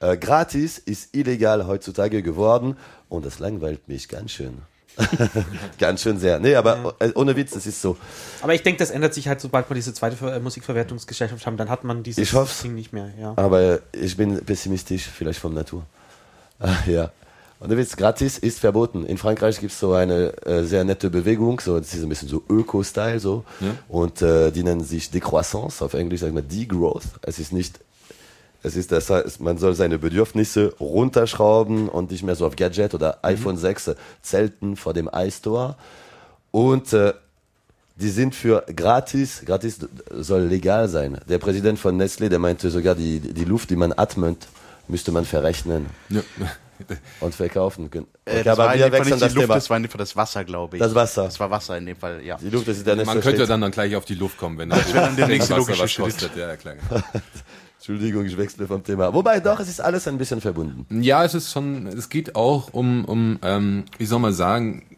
Äh, gratis ist illegal heutzutage geworden und das langweilt mich ganz schön. Ganz schön sehr. Nee, aber ja. Äh, ohne Witz, das ist so. Aber ich denke, das ändert sich halt, sobald wir diese zweite äh, Musikverwertungsgesellschaft haben, dann hat man dieses ich Ding nicht mehr. Ja. Aber ich bin pessimistisch, vielleicht von Natur. Ja. Und du Witz, gratis ist verboten. In Frankreich gibt es so eine äh, sehr nette Bewegung, so, das ist ein bisschen so Öko-Style, so. Ja. Und äh, die nennen sich Decroissance, auf Englisch sagen wir Degrowth. Es ist nicht es ist das heißt, man soll seine Bedürfnisse runterschrauben und nicht mehr so auf Gadget oder mhm. iPhone 6 äh, zelten vor dem iStore. Und äh, die sind für gratis, gratis soll legal sein. Der Präsident von Nestlé, der meinte sogar, die, die Luft, die man atmet, müsste man verrechnen. Ja. Und verkaufen können. Okay, äh, das aber war wir wechseln das Luft, Thema. Das war in dem Fall das Wasser, glaube ich. Das Wasser. Das war Wasser in dem Fall, ja. Die Luft, das ist ja nicht Man so könnte steht. dann, dann gleich auf die Luft kommen, wenn das, das der nächste logische Schritt. Ja, klar. Entschuldigung, ich wechsle vom Thema. Wobei doch, es ist alles ein bisschen verbunden. Ja, es ist schon, es geht auch um, um ähm, wie soll man sagen,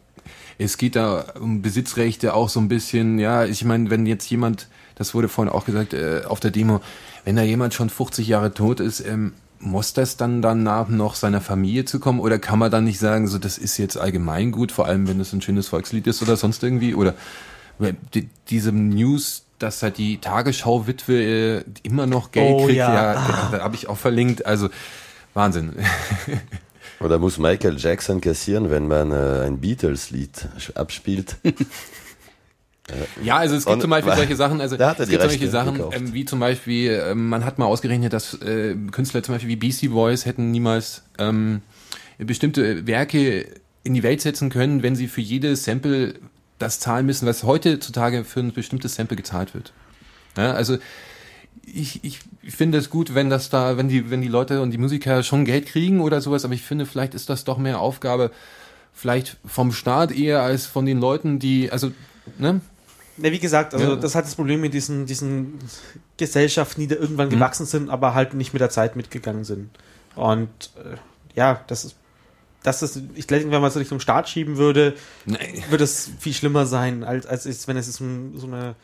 es geht da um Besitzrechte auch so ein bisschen, ja, ich meine, wenn jetzt jemand, das wurde vorhin auch gesagt äh, auf der Demo, wenn da jemand schon 50 Jahre tot ist, ähm, muss das dann danach noch seiner Familie zu kommen oder kann man dann nicht sagen, so das ist jetzt allgemeingut, vor allem wenn es ein schönes Volkslied ist oder sonst irgendwie oder die, diese News dass halt die Tagesschau-Witwe äh, immer noch Geld oh, kriegt. Ja, ja da, da habe ich auch verlinkt. Also Wahnsinn. Oder muss Michael Jackson kassieren, wenn man äh, ein Beatles-Lied abspielt? Ja, also es gibt und, zum Beispiel solche Sachen, also es gibt solche Sachen, ähm, wie zum Beispiel, äh, man hat mal ausgerechnet, dass äh, Künstler zum Beispiel wie Beastie Boys hätten niemals ähm, bestimmte Werke in die Welt setzen können, wenn sie für jede Sample das zahlen müssen, was heutzutage für ein bestimmtes Sample gezahlt wird. Ja, also ich, ich finde es gut, wenn das da, wenn die, wenn die Leute und die Musiker schon Geld kriegen oder sowas, aber ich finde, vielleicht ist das doch mehr Aufgabe, vielleicht vom Staat eher als von den Leuten, die, also, ne? Ja, wie gesagt, also ja. das hat das Problem mit diesen, diesen Gesellschaften, die da irgendwann mhm. gewachsen sind, aber halt nicht mit der Zeit mitgegangen sind. Und äh, ja, das ist dass das, ich denke, wenn man es Richtung Start schieben würde, nee. würde es viel schlimmer sein, als, als ist, wenn es ist so eine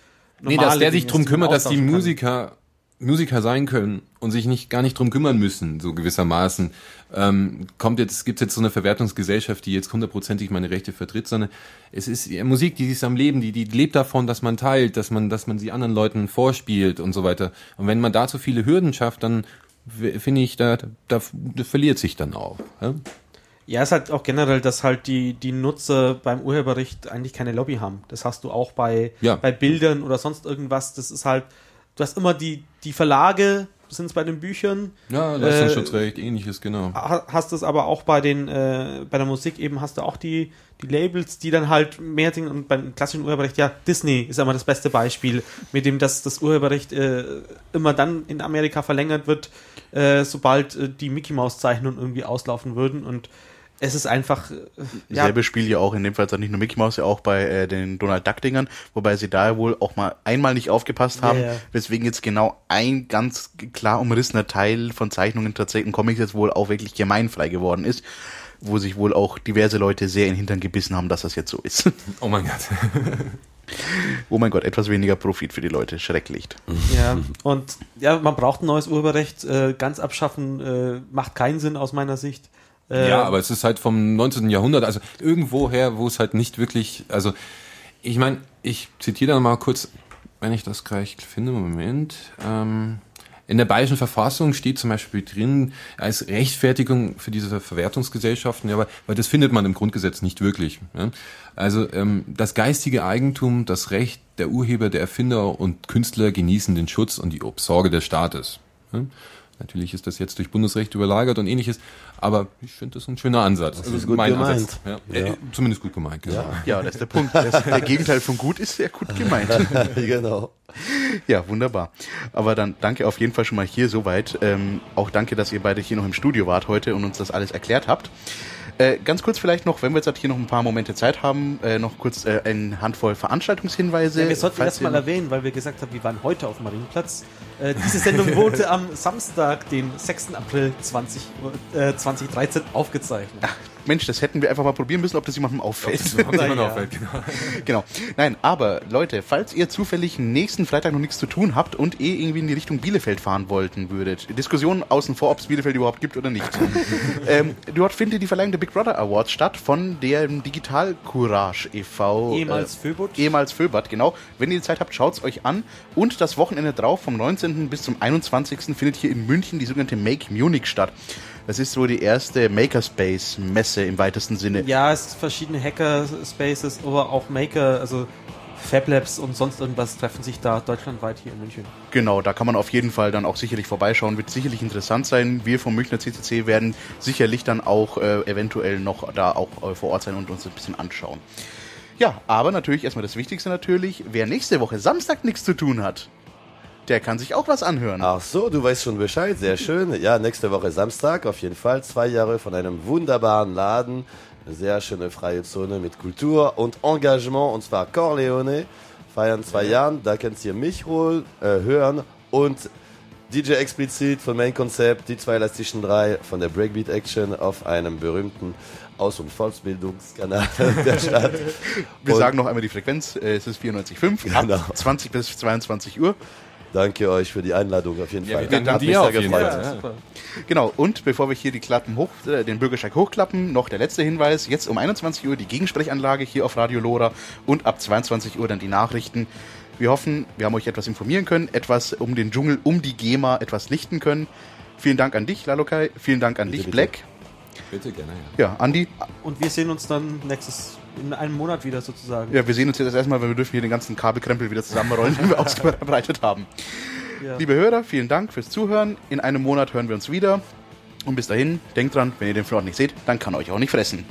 Nee, dass der sich drum kümmert, dass die Musiker. Musiker sein können und sich nicht gar nicht drum kümmern müssen, so gewissermaßen. Ähm, kommt jetzt, gibt's jetzt so eine Verwertungsgesellschaft, die jetzt hundertprozentig meine Rechte vertritt, sondern es ist Musik, die ist am Leben, die, die lebt davon, dass man teilt, dass man, dass man sie anderen Leuten vorspielt und so weiter. Und wenn man da zu viele Hürden schafft, dann finde ich, da, da, da verliert sich dann auch. Ja? Ja, es ist halt auch generell, dass halt die, die Nutzer beim Urheberrecht eigentlich keine Lobby haben. Das hast du auch bei, ja. bei Bildern oder sonst irgendwas. Das ist halt, du hast immer die, die Verlage, sind es bei den Büchern. Ja, Leistungsschutzrecht, äh, ähnliches, genau. Hast es aber auch bei den, äh, bei der Musik eben hast du auch die, die Labels, die dann halt mehr Dinge, und beim klassischen Urheberrecht, ja, Disney ist immer das beste Beispiel, mit dem das, das Urheberrecht äh, immer dann in Amerika verlängert wird, äh, sobald äh, die Mickey Maus Zeichnungen irgendwie auslaufen würden und es ist einfach. Äh, ja. Selbe Spiel ja auch, in dem Fall nicht nur Mickey Mouse, ja auch bei äh, den Donald Duck Dingern, wobei sie da wohl auch mal einmal nicht aufgepasst haben, ja, ja. weswegen jetzt genau ein ganz klar umrissener Teil von Zeichnungen tatsächlich in Comics jetzt wohl auch wirklich gemeinfrei geworden ist, wo sich wohl auch diverse Leute sehr in den Hintern gebissen haben, dass das jetzt so ist. Oh mein Gott. oh mein Gott, etwas weniger Profit für die Leute, schrecklich. Ja, und ja, man braucht ein neues Urheberrecht. Äh, ganz abschaffen äh, macht keinen Sinn aus meiner Sicht. Äh, ja, aber es ist halt vom 19. Jahrhundert, also irgendwoher, wo es halt nicht wirklich, also ich meine, ich zitiere da mal kurz, wenn ich das gleich finde, Moment. Ähm, in der bayerischen Verfassung steht zum Beispiel drin, als Rechtfertigung für diese Verwertungsgesellschaften, ja, weil, weil das findet man im Grundgesetz nicht wirklich. Ja. Also ähm, das geistige Eigentum, das Recht der Urheber, der Erfinder und Künstler genießen den Schutz und die Obsorge des Staates. Ja. Natürlich ist das jetzt durch Bundesrecht überlagert und ähnliches, aber ich finde das ein schöner Ansatz. Das ist also gut gemeint. Ja. Ja. Äh, zumindest gut gemeint, genau. Ja, ja das ist der Punkt. Das, der Gegenteil von gut ist sehr gut gemeint. genau. Ja, wunderbar. Aber dann danke auf jeden Fall schon mal hier soweit. Ähm, auch danke, dass ihr beide hier noch im Studio wart heute und uns das alles erklärt habt. Äh, ganz kurz vielleicht noch, wenn wir jetzt hier noch ein paar Momente Zeit haben, äh, noch kurz äh, eine Handvoll Veranstaltungshinweise. Ja, wir sollten das mal erwähnen, weil wir gesagt haben, wir waren heute auf dem Marienplatz. Äh, diese Sendung wurde am Samstag, den 6. April 20, 2013 äh, aufgezeichnet. Ach, Mensch, das hätten wir einfach mal probieren müssen, ob das jemandem auffällt. Das jemandem ja. auffällt genau. genau. Nein, aber Leute, falls ihr zufällig nächsten Freitag noch nichts zu tun habt und eh irgendwie in die Richtung Bielefeld fahren wollten würdet, Diskussion außen vor, ob es Bielefeld überhaupt gibt oder nicht. ähm, dort findet die Verleihung der Big Brother Awards statt von dem Digital Courage e.V. Ehemals äh, Föbot. Ehemals Föbot, genau. Wenn ihr die Zeit habt, schaut es euch an. Und das Wochenende drauf, vom 19. bis zum 21. findet hier in München die sogenannte Make Munich statt. Das ist so die erste Makerspace-Messe im weitesten Sinne. Ja, es sind verschiedene Hackerspaces, aber auch Maker, also Fablabs und sonst irgendwas treffen sich da deutschlandweit hier in München. Genau, da kann man auf jeden Fall dann auch sicherlich vorbeischauen, wird sicherlich interessant sein. Wir vom Münchner CCC werden sicherlich dann auch äh, eventuell noch da auch äh, vor Ort sein und uns ein bisschen anschauen. Ja, aber natürlich erstmal das Wichtigste natürlich, wer nächste Woche Samstag nichts zu tun hat, der kann sich auch was anhören. Ach so, du weißt schon Bescheid, sehr schön. Ja, nächste Woche Samstag auf jeden Fall. Zwei Jahre von einem wunderbaren Laden. Eine sehr schöne freie Zone mit Kultur und Engagement und zwar Corleone. Feiern zwei Jahre, da könnt ihr mich wohl äh, hören und DJ explizit von Main Concept, die zwei elastischen drei von der Breakbeat Action auf einem berühmten Aus- und Volksbildungskanal der Stadt. Wir und sagen noch einmal die Frequenz, äh, es ist 94,5 genau. ab 20 bis 22 Uhr. Danke euch für die Einladung auf jeden ja, Fall. Wir dir auf jeden Fall. Ja, genau, und bevor wir hier die Klappen hoch, äh, den Bürgersteig hochklappen, noch der letzte Hinweis. Jetzt um 21 Uhr die Gegensprechanlage hier auf Radio Lora und ab 22 Uhr dann die Nachrichten. Wir hoffen, wir haben euch etwas informieren können, etwas um den Dschungel, um die GEMA etwas lichten können. Vielen Dank an dich, Lalokai. Vielen Dank an bitte, dich, Black. Bitte gerne, ja. Ja, Andi. Und wir sehen uns dann nächstes in einem Monat wieder sozusagen. Ja, wir sehen uns jetzt erstmal, weil wir dürfen hier den ganzen Kabelkrempel wieder zusammenrollen, den wir ausgebreitet haben. Ja. Liebe Hörer, vielen Dank fürs Zuhören. In einem Monat hören wir uns wieder. Und bis dahin, denkt dran, wenn ihr den Flort nicht seht, dann kann er euch auch nicht fressen.